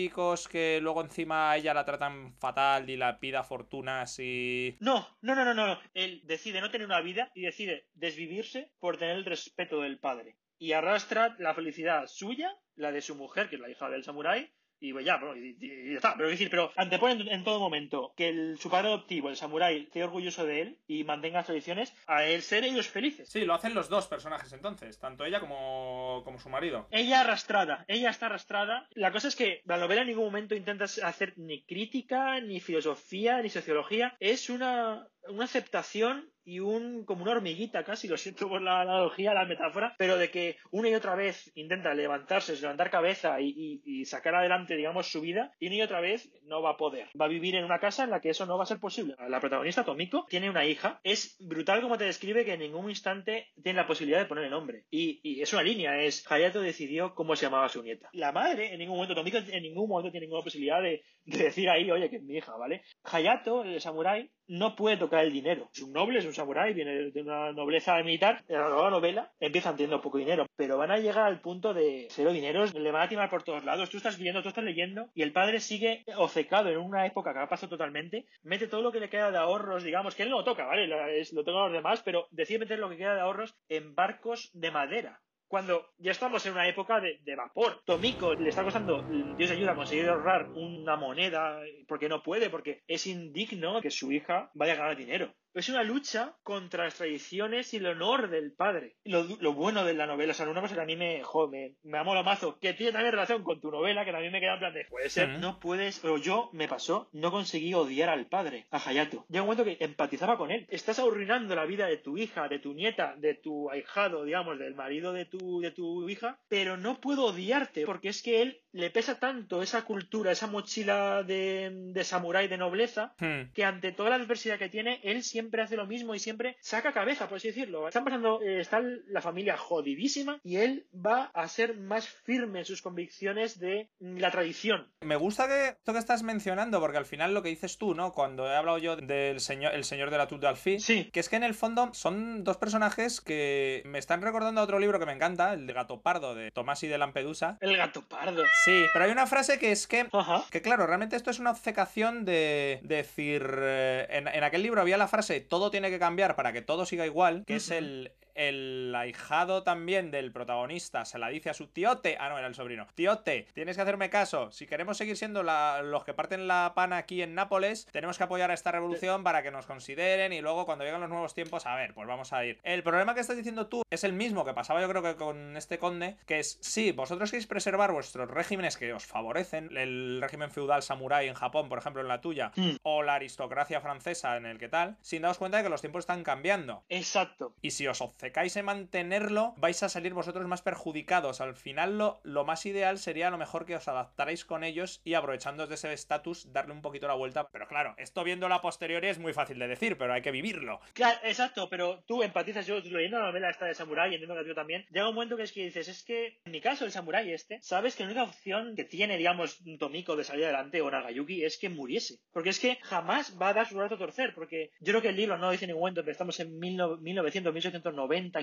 que luego encima a ella la tratan fatal y la pida fortunas y... No, no, no, no, no. no. Él decide no tener una vida y decide desvivirse por tener el respeto del padre. Y arrastra la felicidad suya, la de su mujer, que es la hija del samurái, y pues ya, bro, y, y- y ya está. Pero decir, pero anteponen en todo momento que el, su padre adoptivo, el samurái, esté orgulloso de él y mantenga las tradiciones, a él ser ellos felices. Sí, lo hacen los dos personajes entonces, tanto ella como, como su marido. Ella arrastrada, ella está arrastrada. La cosa es que la novela en ningún momento intenta hacer ni crítica, ni filosofía, ni sociología. Es una, una aceptación y un como una hormiguita casi, lo siento por la analogía, la metáfora, pero de que una y otra vez intenta levantarse, levantar cabeza y, y- sacar adelante, digamos, su vida, y una y otra vez no va a poder. Va a vivir en una casa en la que eso no va a ser posible. La protagonista, Tomiko, tiene una hija. Es brutal como te describe que en ningún instante tiene la posibilidad de poner el nombre. Y, y es una línea, es Hayato decidió cómo se llamaba su nieta. La madre, en ningún momento, Tomiko en ningún momento tiene ninguna posibilidad de, de decir ahí, oye, que es mi hija, ¿vale? Hayato, el samurái, no puede tocar el dinero. Es un noble, es un samurái, viene de una nobleza militar. En la novela empiezan teniendo poco dinero, pero van a llegar al punto de cero dineros, le van a timar por todos lados. Tú estás viendo, tú estás leyendo, y el padre sigue obcecado en una época que ha pasado totalmente. Mete todo lo que le queda de ahorros, digamos, que él no lo toca, ¿vale? Es- lo tocan los demás, pero decide meter lo que queda de ahorros en barcos de madera. Cuando ya estamos en una época de, de vapor. Tomiko le está costando, Dios ayuda, a conseguir ahorrar una moneda porque no puede, porque es indigno que su hija vaya a ganar dinero. Es una lucha contra las tradiciones y el honor del padre. Lo, lo bueno de la novela, o sea, una cosa que a mí me, jo, me, me amo lo mazo, que tiene también relación con tu novela, que también me queda en plan de, puede ser, no puedes, pero yo me pasó, no conseguí odiar al padre, a Hayato. Llega un momento que empatizaba con él. Estás arruinando la vida de tu hija, de tu nieta, de tu ahijado, digamos, del marido de tu, de tu hija, pero no puedo odiarte, porque es que él le pesa tanto esa cultura, esa mochila de, de samurái de nobleza, Hmm. que ante toda la adversidad que tiene, él siempre hace lo mismo y siempre saca cabeza, por así decirlo. Están pasando, eh, está la familia jodidísima y él va a ser más firme en sus convicciones de mm, la tradición. Me gusta que esto que estás mencionando, porque al final lo que dices tú, ¿no? Cuando he hablado yo del señor, el señor de la Tut d'Alfi, Sí. que es que en el fondo son dos personajes que me están recordando a otro libro que me encanta, el de Gato Pardo, de Tomás y de Lampedusa. El gato pardo. Sí, pero hay una frase que es que Ajá. que claro, realmente esto es una obcecación de, de decir. eh, en, en aquel libro había la frase todo tiene que cambiar para que todo siga igual, que es el, el ahijado también del protagonista, se la dice a su tiote. Ah, no, era el sobrino. Tiote, tienes que hacerme caso. Si queremos seguir siendo la- los que parten la pana aquí en Nápoles, tenemos que apoyar a esta revolución para que nos consideren y luego cuando lleguen los nuevos tiempos, a ver, pues vamos a ir. El problema que estás diciendo tú es el mismo que pasaba yo creo que con este conde, que es, sí, vosotros queréis preservar vuestros regímenes que os favorecen, el régimen feudal samurái en Japón, por ejemplo, en la tuya, Mm. o la aristocracia francesa en el que tal, sin daros cuenta de que los tiempos están cambiando. Exacto. Y si os obcecáis en mantenerlo, vais a salir vosotros más perjudicados. Al final, lo, lo más ideal sería a lo mejor que os adaptarais con ellos y aprovechando de ese estatus, darle un poquito la vuelta. Pero claro, esto viéndolo a posteriori es muy fácil de decir, pero hay que vivirlo. Claro, exacto, pero tú empatizas, yo leyendo la novela esta de Samurai, entiendo que ti también, llega un momento que es que dices, es que en mi caso el Samurai este, sabes que la única opción que tiene, digamos, Tomiko de salir adelante o Nagayuki es que muriese. Porque es que jamás va a dar su brazo a torcer, porque yo creo que el libro no dice ningún momento, pero estamos en 1900, 1890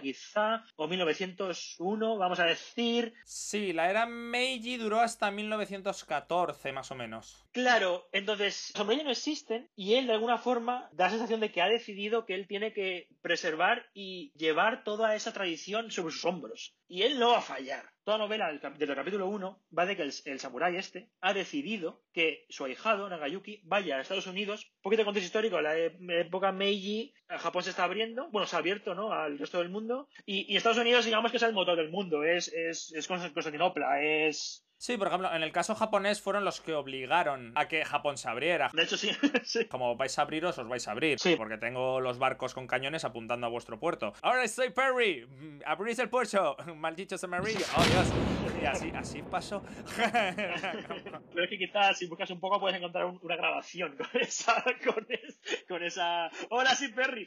quizá, o 1901, vamos a decir. Sí, la era Meiji duró hasta 1914, más o menos. Claro, entonces, los samuráis no existen y él de alguna forma da la sensación de que ha decidido que él tiene que preservar y llevar toda esa tradición sobre sus hombros. Y él no va a fallar. Toda novela, desde el capítulo 1, va de que el, el samurái este ha decidido que su ahijado, Nagayuki, vaya a Estados Unidos. Un poquito de contexto histórico, la e- época Meiji, Japón se está abriendo, bueno, se ha abierto, ¿no?, al resto del mundo. Y, Estados Unidos, digamos que es el motor del mundo, es, es Constantinopla, es... Sí, por ejemplo, en el caso japonés fueron los que obligaron a que Japón se abriera. De hecho, sí, sí. Como vais a abriros, os vais a abrir. Sí. Porque tengo los barcos con cañones apuntando a vuestro puerto. Ahora soy Perry. Mm, Abrís el puerto. Malditos amarillos. Oh, Dios. Y así, así pasó. Pero es que quizás si buscas un poco puedes encontrar un- una grabación con esa, con, es- con esa. Hola, sí, Perry.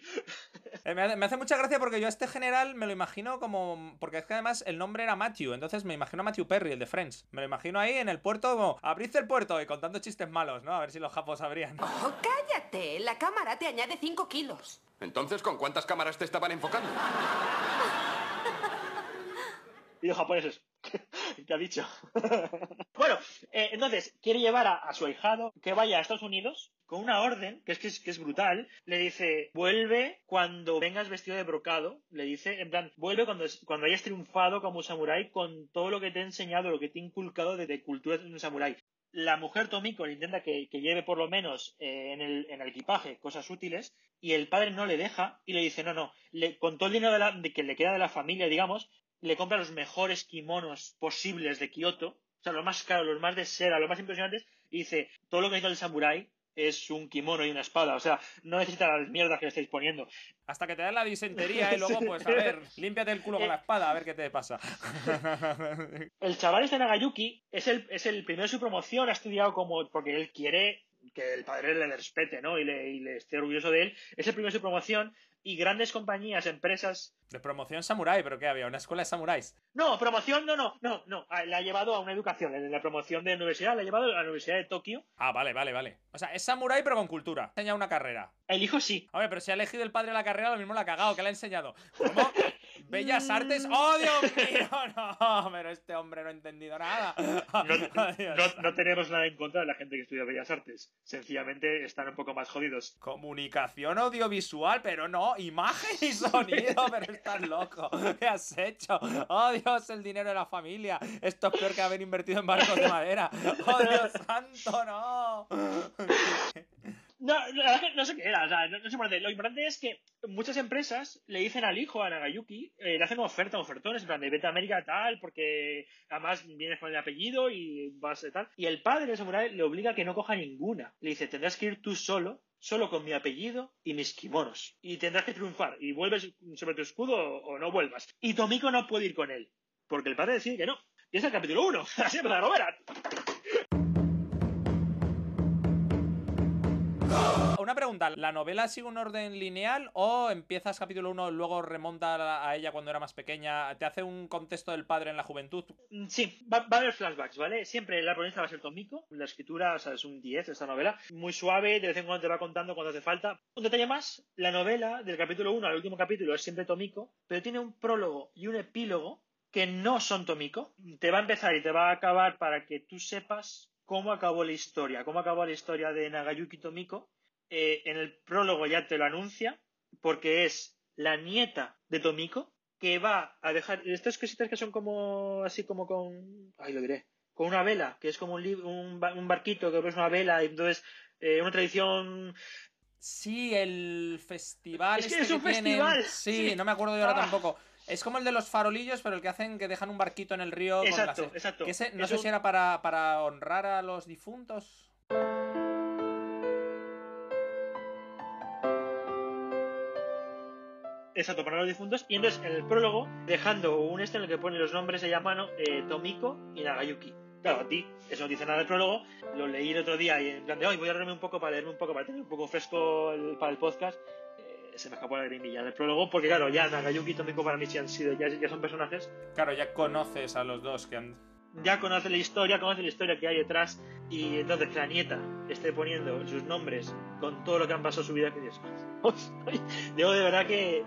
Eh, me, hace, me hace mucha gracia porque yo a este general me lo imagino como. Porque es que además el nombre era Matthew. Entonces me imagino a Matthew Perry, el de Friends. Me lo imagino ahí en el puerto como. Abrid el puerto y contando chistes malos, ¿no? A ver si los japos abrían. Oh, cállate. La cámara te añade 5 kilos. Entonces, ¿con cuántas cámaras te estaban enfocando? Y los japoneses. ¿Qué ha dicho? bueno, eh, entonces quiere llevar a, su ahijado que vaya a Estados Unidos con una orden, que es que, es brutal. Le dice, vuelve cuando vengas vestido de brocado. Le dice, en plan, vuelve cuando, cuando hayas triunfado como samurái con todo lo que te he enseñado, lo que te he inculcado de, de cultura de un samurái. La mujer Tomiko le intenta que, que lleve por lo menos eh, en, el, en el equipaje cosas útiles y el padre no le deja y le dice, no, no, le, con todo el dinero de la- que le queda de la familia, digamos, le compra los mejores kimonos posibles de Kioto, o sea, los más caros, los más de seda, los más impresionantes, y dice, todo lo que necesita el samurái es un kimono y una espada, o sea, no necesita las mierdas que le estáis poniendo. Hasta que te dan la disentería y luego, pues a ver, límpiate el culo con la espada, a ver qué te pasa. El chaval este Nagayuki es el, es el primero de su promoción, ha estudiado como, porque él quiere que el padre le respete, ¿no? Y le, y le esté orgulloso de él. Es el primero de su promoción y grandes compañías, empresas De promoción samurái, pero ¿qué había? ¿Una escuela de samuráis? No, promoción, no, no, no, no. Ah, Le ha llevado a una educación. En la promoción de universidad, le ha llevado a la Universidad de Tokio. Ah, vale, vale, vale. O sea, es samurái pero con cultura. Ha enseñado una carrera. El hijo sí. Hombre, pero si ha elegido el padre la carrera, lo mismo la ha cagado, que le ha enseñado. ¿Cómo? Bellas Artes. ¡Oh, Dios mío! No, pero este hombre no ha entendido nada. No, no- no tenemos nada en contra de la gente que estudia Bellas Artes. Sencillamente están un poco más jodidos. Comunicación audiovisual, pero no, imagen y sonido, pero estás loco. ¿Qué has hecho? Oh Dios, el dinero de la familia. Esto es peor que haber invertido en barcos de madera. Oh Dios santo, no. No, la verdad que no sé qué era, o sea, no, no sé. Lo importante es que muchas empresas le dicen al hijo, a Nagayuki, eh, le hacen oferta, ofertones, en plan de vete a América tal, porque además vienes con el apellido y vas a tal. Y el padre de Samurai le obliga a que no coja ninguna. Le dice, tendrás que ir tú solo, solo con mi apellido y mis kimonos. Y tendrás que triunfar. Y vuelves sobre tu escudo o, no vuelvas. Y Tomiko no puede ir con él, porque el padre decide que no. Y es el capítulo 1, así la novela. Una pregunta, ¿la novela sigue un orden lineal o empiezas capítulo 1, luego remonta a- ella cuando era más pequeña? ¿Te hace un contexto del padre en la juventud? Mm, Sí, va, va a haber flashbacks, ¿vale? Siempre la protagonista va a ser Tomiko. La escritura, o sea, es un 10 esta novela. Muy suave, de vez en cuando te va contando cuando hace falta. Un detalle más, la novela, del capítulo 1 al último capítulo, es siempre Tomiko, pero tiene un prólogo y un epílogo que no son Tomiko. Te va a empezar y te va a acabar para que tú sepas cómo acabó la historia, cómo acabó la historia de Nagayuki Tomiko. Eh, en el prólogo ya te lo anuncia, porque es la nieta de Tomiko, que va a dejar estas cositas que son como así como con ay lo diré con una vela que es como un, un, un barquito que es una vela y entonces eh, una tradición Sí, el festival. Es que este es un tienen- festival, Sí, sí. no me acuerdo yo ahora Ah. tampoco. Es como el de los farolillos, pero el que hacen que dejan un barquito en el río. con Exacto, las- exacto. que ese- no sé si era para, para honrar a los difuntos. exacto para los difuntos y entonces en el prólogo dejando un este en el que pone los nombres de mano eh, Tomiko y Nagayuki claro a ti eso no dice nada del prólogo lo leí el otro día y en plan de hoy voy a leerme un poco para leerme un poco para tener un poco fresco el- para el podcast se me escapó la grimilla del prólogo porque claro ya Nagayuki y Tomiko para mí sí han sido ya, ya son personajes Claro, ya conoces a los dos que han. ya conoce la historia, conoce la historia que hay detrás y entonces que la nieta esté poniendo sus nombres con todo lo que han pasado en su vida que dices, digo de verdad que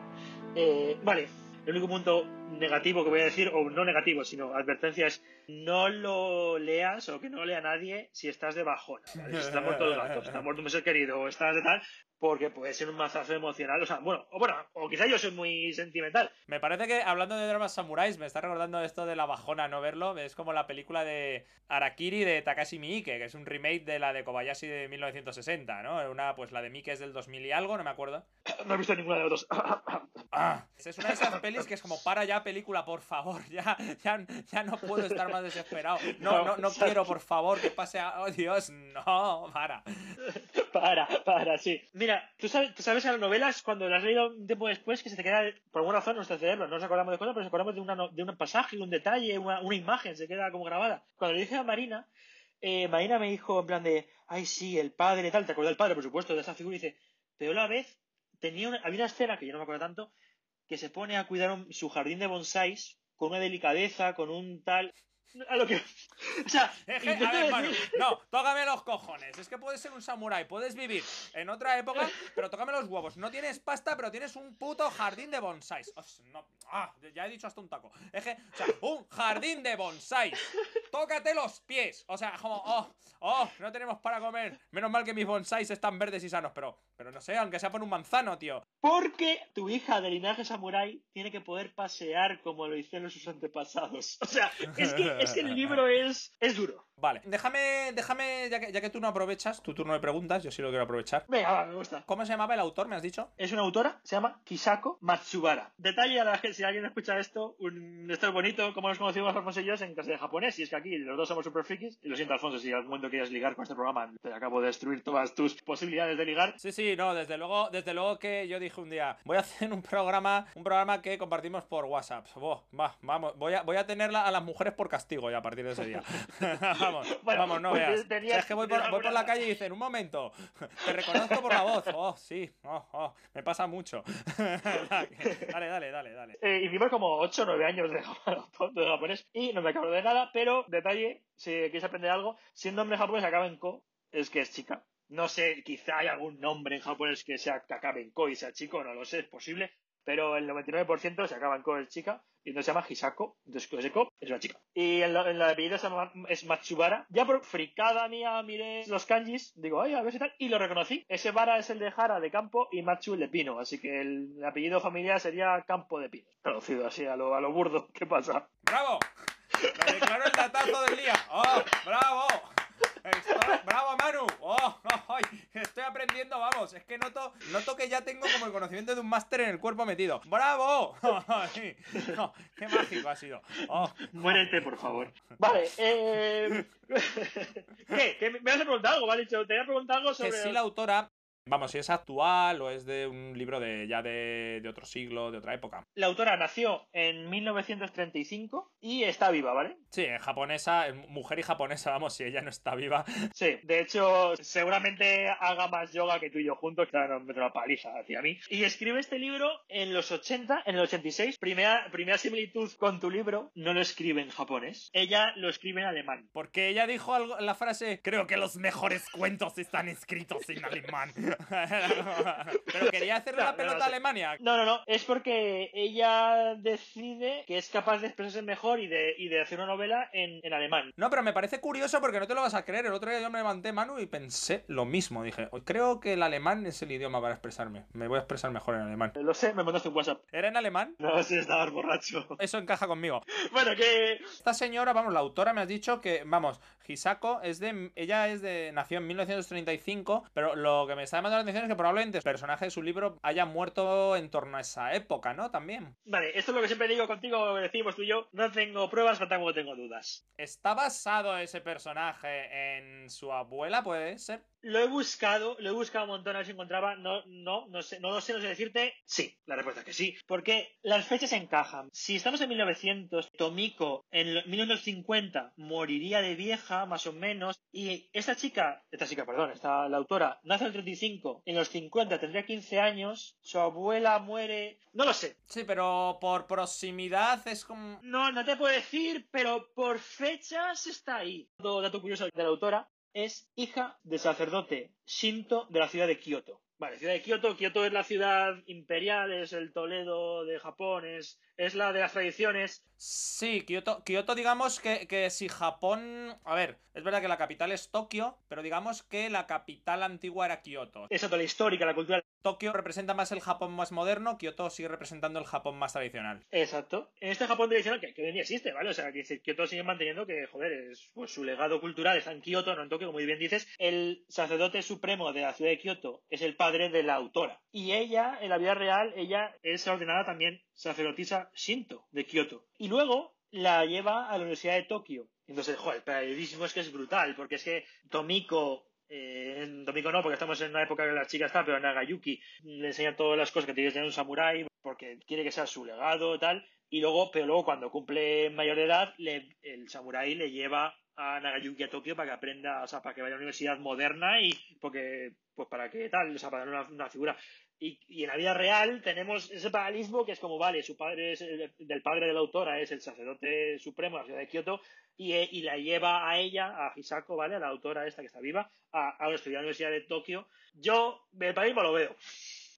eh, vale, el único punto negativo que voy a decir, o no negativo, sino advertencia es no lo leas o que no lea nadie si estás de bajona, ¿vale? si está muerto el gato, si está muerto un ser querido o estás de tal, porque puede ser un mazazo emocional, o sea, bueno, o bueno, o quizá yo soy muy sentimental, Me parece que hablando de dramas samuráis, me está recordando esto de la bajona no verlo. Es como la película de Arakiri de Takashi Miike, que es un remake de la de Kobayashi de 1960, ¿no? Una, pues la de Miike es del 2000 y algo, no me acuerdo. no he visto ninguna de los dos. Ah, es una de esas pelis que es como, para ya película, por favor, ya, ya, ya no puedo estar más desesperado. No, no, no quiero, por favor, que pase a... Oh, Dios, no, para. Para, para, sí. Mira, tú sabes, tú sabes en las novelas, cuando las has leído un tiempo después, que se te queda, por alguna razón, nuestro cerebro, no nos acordamos de cosas, pero nos acordamos de, una, de un pasaje, un detalle, una, una imagen, se queda como grabada. Cuando le dije a Marina, eh, Marina me dijo en plan de, ay, sí, el padre, tal, te acuerdas del padre, por supuesto, de esa figura, y dice, pero la vez, tenía una, había una escena, que yo no me acuerdo tanto, que se pone a cuidar un- su jardín de bonsáis con una delicadeza, con un tal... A lo que... O sea, a ver, Manu, decir- no, tócame los cojones. Es que puedes ser un samurái, puedes vivir en otra época, pero tócame los huevos. No tienes pasta, pero tienes un puto jardín de bonsáis. Os- no, ah, ya he dicho hasta un taco. O sea, un jardín de bonsáis. Tócate los pies. O sea, como, oh, oh, no tenemos para comer. Menos mal que mis bonsáis están verdes y sanos, pero, pero no sé, aunque sea por un manzano, tío. Porque tu hija de linaje samurái tiene que poder pasear como lo hicieron sus antepasados. O sea, es que, es que el libro es, es duro. Vale, déjame, déjame, ya que, ya que tú no aprovechas tu turno de preguntas, yo sí lo quiero aprovechar. Venga, va, me gusta. ¿Cómo se llamaba el autor, me has dicho? Es una autora, se llama Kisako Matsubara. Detalle a la gente, si alguien escucha esto, un, esto es bonito, como nos conocimos Alfonso y yo en clase de japonés, y es que aquí los dos somos super frikis, y lo siento Alfonso, si algún momento quieres ligar con este programa, te acabo de destruir todas tus posibilidades de ligar. Sí, sí, no, desde luego, desde luego que yo dije un día, voy a hacer un programa, un programa que compartimos por WhatsApp. Buah, va, vamos, voy a, voy a tenerla a las mujeres por castigo ya a partir de ese día. vamos, Bueno, vamos, no pues veas. tenías- O sea, es que voy por, voy la calle y dicen, un momento, te reconozco por la voz. Oh, sí, oh, oh, me pasa mucho. dale, dale, dale, dale. Eh, hicimos como 8 o 9 años de, japonés y no me acuerdo de nada, pero detalle, si quieres aprender algo, si un nombre japonés acaba en ko, es que es chica. No sé, quizá hay algún nombre en japonés que sea que acabe en ko y sea chico, no lo sé, es posible. Pero el 99% se acaban con el chica y entonces se llama Hisako, entonces Koseko es una chica. Y en, lo- la apellido se llama, es Matsubara. Ya por fricada mía miré los kanjis, digo, ay, a ver si tal, y lo reconocí. Ese Vara es el de Jara de campo y Matsu el de pino, así que el, apellido familiar sería Campo de Pino. Traducido así a lo, a lo burdo, ¿qué pasa? ¡Bravo! Me declaro el datazo del día. ¡Oh, bravo! Estoy- ¡Bravo, Manu! ¡Oh, ay! Estoy aprendiendo, vamos. Es que noto, noto que ya tengo como el conocimiento de un máster en el cuerpo metido. ¡Bravo! No, ¡Qué mágico ha sido! ¡Oh! Muérete, por favor. Vale, eh... ¿Qué? ¿Qué? ¿Me vas a preguntar algo? ¿Vale? Te voy a preguntar algo Que sobre... si la autora, vamos, si es actual o es de un libro de ya de, de otro siglo, de otra época. La autora nació en 1935 y está viva, ¿vale? Sí, es japonesa, es mujer y japonesa, vamos, si ella no está viva. Sí, de hecho, seguramente haga más yoga que tú y yo juntos, claro, me una paliza hacia mí. Y escribe este libro en los 80, en el 86. Primera, primera similitud con tu libro, no lo escribe en japonés. Ella lo escribe en alemán. Porque ella dijo algo, la frase, creo que los mejores cuentos están escritos en alemán. Pero quería hacerle la No, pelota no a. Alemania. No, no, no, es porque ella decide que es capaz de expresarse mejor y de, y de hacer una novela en, en alemán. No, pero me parece curioso porque no te lo vas a creer. El otro día yo me levanté, Manu, y pensé lo mismo. Dije, "Hoy creo que el alemán es el idioma para expresarme. Me voy a expresar mejor en alemán. Lo sé, me mandaste un WhatsApp. ¿Era en alemán? No, si estabas borracho. Eso encaja conmigo. Bueno, que Esta señora, vamos, la autora me has dicho que, vamos, Hisako es de. Ella es de. nació en 1935, pero lo que me está llamando la atención es que probablemente el personaje de su libro haya muerto en torno a esa época, ¿no? También. Vale, esto es lo que siempre digo contigo, decimos tú y yo. No tengo pruebas, pero tampoco tengo dudas. ¿Está basado ese personaje en su abuela? ¿Puede ser? Lo he buscado, lo he buscado un montón a ver si encontraba. No, no, no sé, no lo sé, no sé decirte. Sí, la respuesta es que sí. Porque las fechas encajan. Si estamos en 1900, Tomiko en lo- 1950 moriría de vieja, más o menos. Y esta chica, esta chica, perdón, esta, la autora, nace en el 35. En los 50 tendría 15 años. Su abuela muere. No lo sé. Sí, pero por proximidad es como. No, no te puedo decir, pero por fechas está ahí. Dato curioso de la autora es hija del sacerdote Shinto de la ciudad de Kioto. Vale, ciudad de Kioto. Kioto es la ciudad imperial, es el Toledo de Japón, es, es la de las tradiciones. Sí, Kioto, Kioto digamos que, que si Japón... A ver, es verdad que la capital es Tokio, pero digamos que la capital antigua era Kioto. Toda la histórica, la cultura. Tokio representa más el Japón más moderno, Kioto sigue representando el Japón más tradicional. Exacto. En este Japón tradicional, que, que hoy en día existe, ¿vale? O sea, que Kioto sigue manteniendo que, joder, es, pues, su legado cultural está en Kioto, no en Tokio, como muy bien dices. El sacerdote supremo de la ciudad de Kioto es el padre de la autora. Y ella, en la vida real, ella es ordenada también sacerdotisa Shinto de Kioto. Y luego la lleva a la Universidad de Tokio. Entonces, joder, el periodismo es que es brutal, porque es que Tomiko eh, en Tomiko no, porque estamos en una época que la chica está, pero Nagayuki le enseña todas las cosas que tiene que tener un samurái, porque quiere que sea su legado y tal, y luego, pero luego cuando cumple mayor edad, le- el samurái le lleva a Nagayuki a Tokio para que aprenda, o sea, para que vaya a una universidad moderna y porque, pues para que tal, o sea, para una, una figura. Y, en la vida real tenemos ese paralelismo que es como, vale, su padre es el- del padre de la autora, es el sacerdote supremo de la ciudad de Kioto, y, eh, la lleva a ella, a Hisako, ¿vale? A la autora esta que está viva, a, a estudiar en la Universidad de Tokio. Yo, el paralelismo lo veo.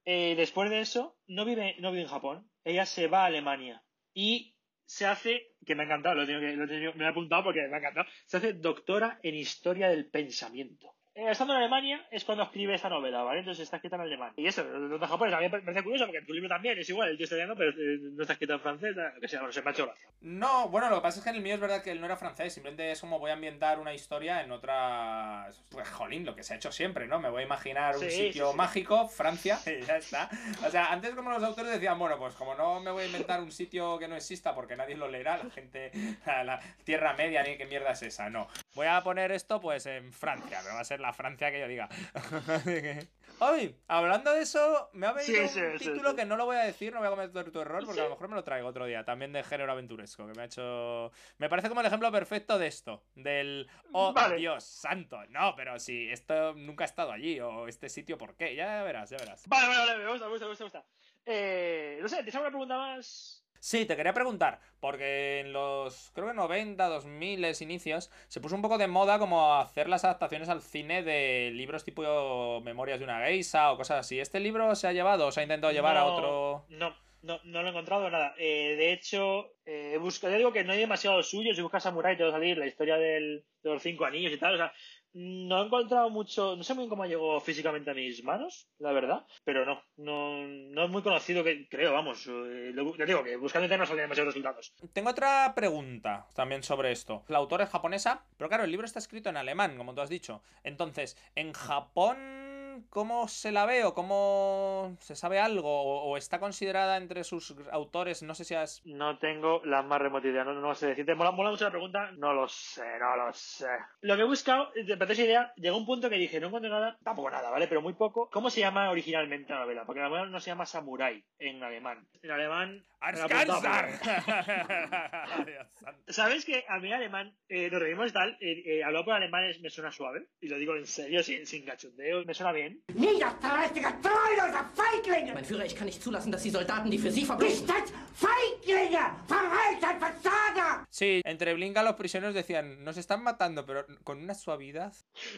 Eh, después de eso, no vive, no vive en Japón. Ella se va a Alemania. Y se hace, que me ha encantado, lo tengo- me lo he apuntado porque me ha encantado, se hace doctora en historia del pensamiento. Eh, estando en Alemania es cuando escribe esta novela, ¿vale? Entonces está escrita en alemán. Y eso, los de japonés, a mí me parece curioso porque tu libro también es igual, el tío italiano, pero eh, no está escrito en francés, que sea, bueno, se me ha hecho gracia. No, bueno, lo que pasa es que en el mío es verdad que él no era francés, simplemente es como voy a ambientar una historia en otra... Pues, jolín, lo que se ha hecho siempre, ¿no? Me voy a imaginar un Sí, sitio sí, sí. mágico, Francia, y ya está. O sea, antes como los autores decían, bueno, pues como no me voy a inventar un sitio que no exista porque nadie lo leerá, la gente, la, la Tierra Media, ni qué mierda es esa, no. Voy a poner esto pues en Francia, pero va a ser la Francia que yo diga. Hoy, hablando de eso, me ha venido Sí, un sí, título sí. que no lo voy a decir, no voy a cometer tu error, porque a lo mejor me lo traigo otro día, también de género aventuresco, que me ha hecho... Me parece como el ejemplo perfecto de esto, del... Oh, Vale. Dios santo, no, pero si esto nunca ha estado allí, o este sitio, ¿por qué? Ya verás, ya verás. Vale, vale, vale, me gusta, me gusta, me gusta. Eh, no sé, ¿tienes alguna pregunta más? Sí, te quería preguntar, porque en los, creo que 90, 2000 inicios, se puso un poco de moda como hacer las adaptaciones al cine de libros tipo Memorias de una geisha o cosas así. ¿Este libro se ha llevado o se ha intentado llevar a otro...? No, No, no lo he encontrado nada. Eh, de hecho, eh, busco, ya digo que no hay demasiado suyo. Si buscas Samurai te va a salir la historia del, de los cinco anillos y tal. O sea, no he encontrado mucho. No sé muy bien cómo llegó físicamente a mis manos, la verdad. Pero no, no, no es muy conocido creo, vamos. Eh, digo que buscando internet no salen demasiados resultados. Tengo otra pregunta también sobre esto. La autora es japonesa, pero claro, el libro está escrito en alemán, como tú has dicho. Entonces, en Japón, ¿cómo se la ve o cómo se sabe algo? ¿O, o está considerada entre sus autores? No sé si has... No tengo la más remota idea, no, no sé decirte. Mola, mola mucho la pregunta, no lo sé, no lo sé. Lo que he buscado, eh, para esa idea, llegó un punto que dije, no encuentro nada, tampoco nada, ¿vale? Pero muy poco. ¿Cómo se llama originalmente la novela? Porque la novela no se llama Samurai en alemán. En alemán. ¿Sabes que a mí en alemán, eh, nos reímos y tal, eh, eh, hablar por alemán es- me suena suave? Y lo digo en serio, sin, sin cachondeo, me suena bien. Niederträchtiger, treuloser Feiglinge! Mein Führer, ich kann nicht zulassen, dass die Soldaten, die für Sie verbringen... Feiglinge! Verreiter, Versager! Sí, entre Blinka los prisioneros decían, nos están matando, pero con una suavidad.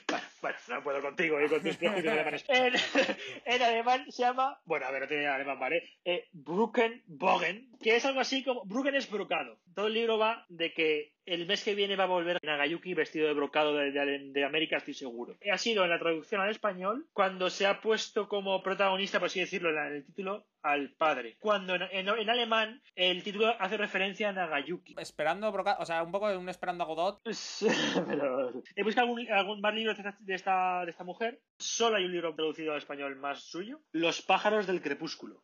Bueno, bueno, no puedo contigo y con tus prejuicios alemanes. En, en alemán se llama, bueno, a ver, no tiene alemán, ¿vale? Eh, Brückenbogen, que es algo así como, Brücken es brocado. Todo el libro va de que el mes que viene va a volver Nagayuki vestido de brocado de, de- de América, estoy seguro. Ha sido en la traducción al español cuando se ha puesto como protagonista, por así decirlo, en el título, al padre. Cuando en, en- en alemán el título hace referencia a Nagayuki. Esperando, broca- o sea, un poco de un esperando a Godot. Pero he buscado algún, algún más esta, de, esta, de esta mujer. Solo hay un libro traducido al español más suyo. Los pájaros del crepúsculo.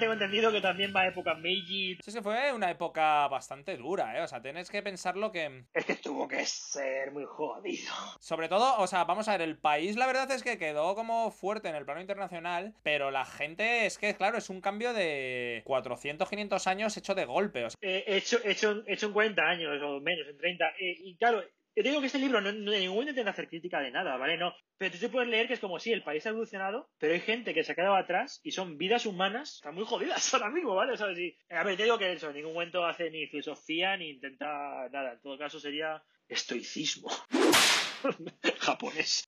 Tengo entendido que también va a época Meiji. Sí, se fue una época bastante dura, ¿eh? O sea, tienes que pensarlo que... Es que tuvo que ser muy jodido. Sobre todo, o sea, vamos a ver, el país la verdad es que quedó como fuerte en el plano internacional, pero la gente es que, claro, es un cambio de 400, 500 años hecho de golpe. o sea, Eh, hecho, hecho, hecho en 40 años o menos, en 30. Eh, y claro, yo digo que este libro no, no, en ningún momento intenta hacer crítica de nada, ¿vale? No. Pero tú te puedes leer que es como si el país ha evolucionado, pero hay gente que se ha quedado atrás y son vidas humanas, están muy jodidas ahora mismo, ¿vale? O sea, sí. A ver, te digo que eso, en ningún momento hace ni filosofía ni intenta nada. En todo caso sería estoicismo. Japonés.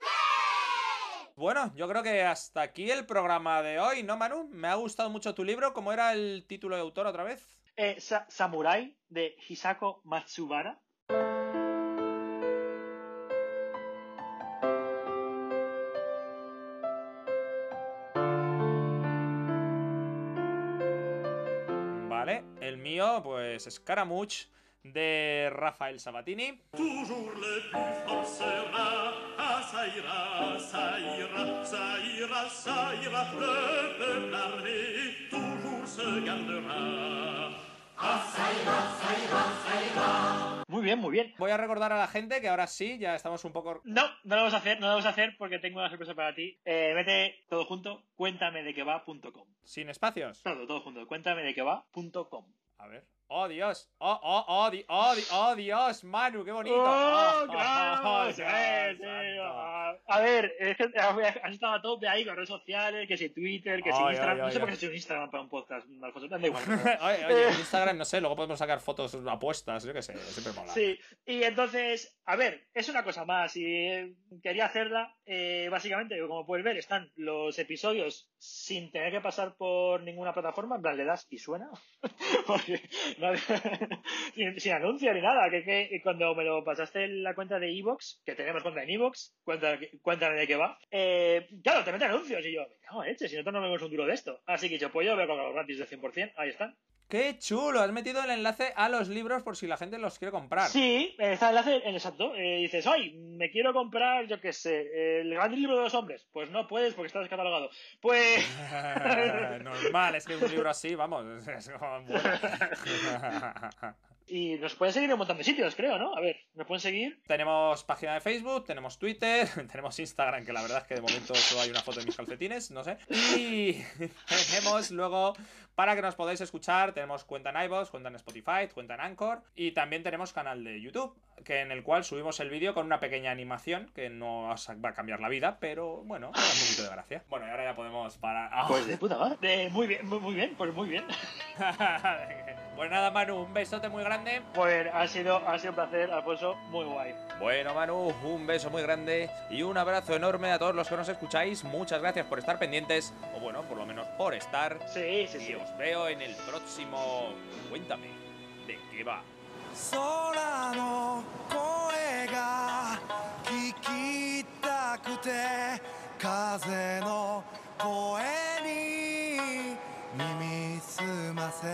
Bueno, yo creo que hasta aquí el programa de hoy, ¿no, Manu? Me ha gustado mucho tu libro. ¿Cómo era el título de autor otra vez? Eh, Sa- Samurai de Hisako Matsubara. Peuple armé toujours se gardera. Muy bien, muy bien. Voy a recordar a la gente que ahora sí, ya estamos un poco... No, no lo vamos a hacer, no lo vamos a hacer porque tengo una sorpresa para ti. Eh, vete todo junto, cuéntame de qué va.com. Sin espacios. Todo, todo junto, cuéntame de qué va.com. A ver. ¡Oh, Dios! ¡Oh, oh, oh, di- oh, di- oh, Dios! Manu, qué bonito. ¡Oh, Oh, oh, sí, sí, ah, A ver, es que has estado a tope ahí con redes sociales, que si Twitter, que si Instagram. no sé por qué has hecho un Instagram para un podcast, Alfonso, da igual. oye, oye, en Instagram, no sé, luego podemos sacar fotos apuestas, yo qué sé, siempre mola. Sí, y entonces, a ver, es una cosa más y eh, quería hacerla. eh, básicamente, como puedes ver, están los episodios sin tener que pasar por ninguna plataforma, en plan le das y suena. Porque no- sin, sin anuncio ni nada. Que, que cuando me lo pasaste en la cuenta de Evox, que tenemos cuenta en Evox, cuéntame de qué va, eh, claro, te meten anuncios y yo, en leche, si nosotros no vemos un duro de esto. Así que yo, pues yo veo con los gratis de 100%, ahí están. ¡Qué chulo! Has metido el enlace a los libros por si la gente los quiere comprar. Sí, está el enlace en exacto. Eh, dices, ay, me quiero comprar, yo qué sé, el gran libro de los hombres. Pues no puedes porque está descatalogado. Pues. Normal, es que un libro así, vamos, y nos pueden seguir en un montón de sitios, creo, ¿no? A ver, nos pueden seguir. Tenemos página de Facebook, tenemos Twitter, tenemos Instagram, que la verdad es que de momento solo hay una foto de mis calcetines, no sé. Y tenemos luego, para que nos podáis escuchar, tenemos cuenta en iVoox, cuenta en Spotify, cuenta en Anchor. Y también tenemos canal de YouTube, que en el cual subimos el vídeo con una pequeña animación, que no os va a cambiar la vida, pero bueno, un poquito de gracia. Bueno, y ahora ya podemos parar. Pues de puta madre. Eh, muy bien, muy, muy bien, pues muy bien. Pues nada, Manu, un besote muy grande. Pues ha sido, ha sido un placer, Alfonso, muy guay. Bueno, Manu, un beso muy grande y un abrazo enorme a todos los que nos escucháis. Muchas gracias por estar pendientes, o bueno, por lo menos por estar. Sí, sí, Y sí. os veo en el próximo. Cuéntame, ¿de qué va? 空の声が聞きたくて風の声に耳すませ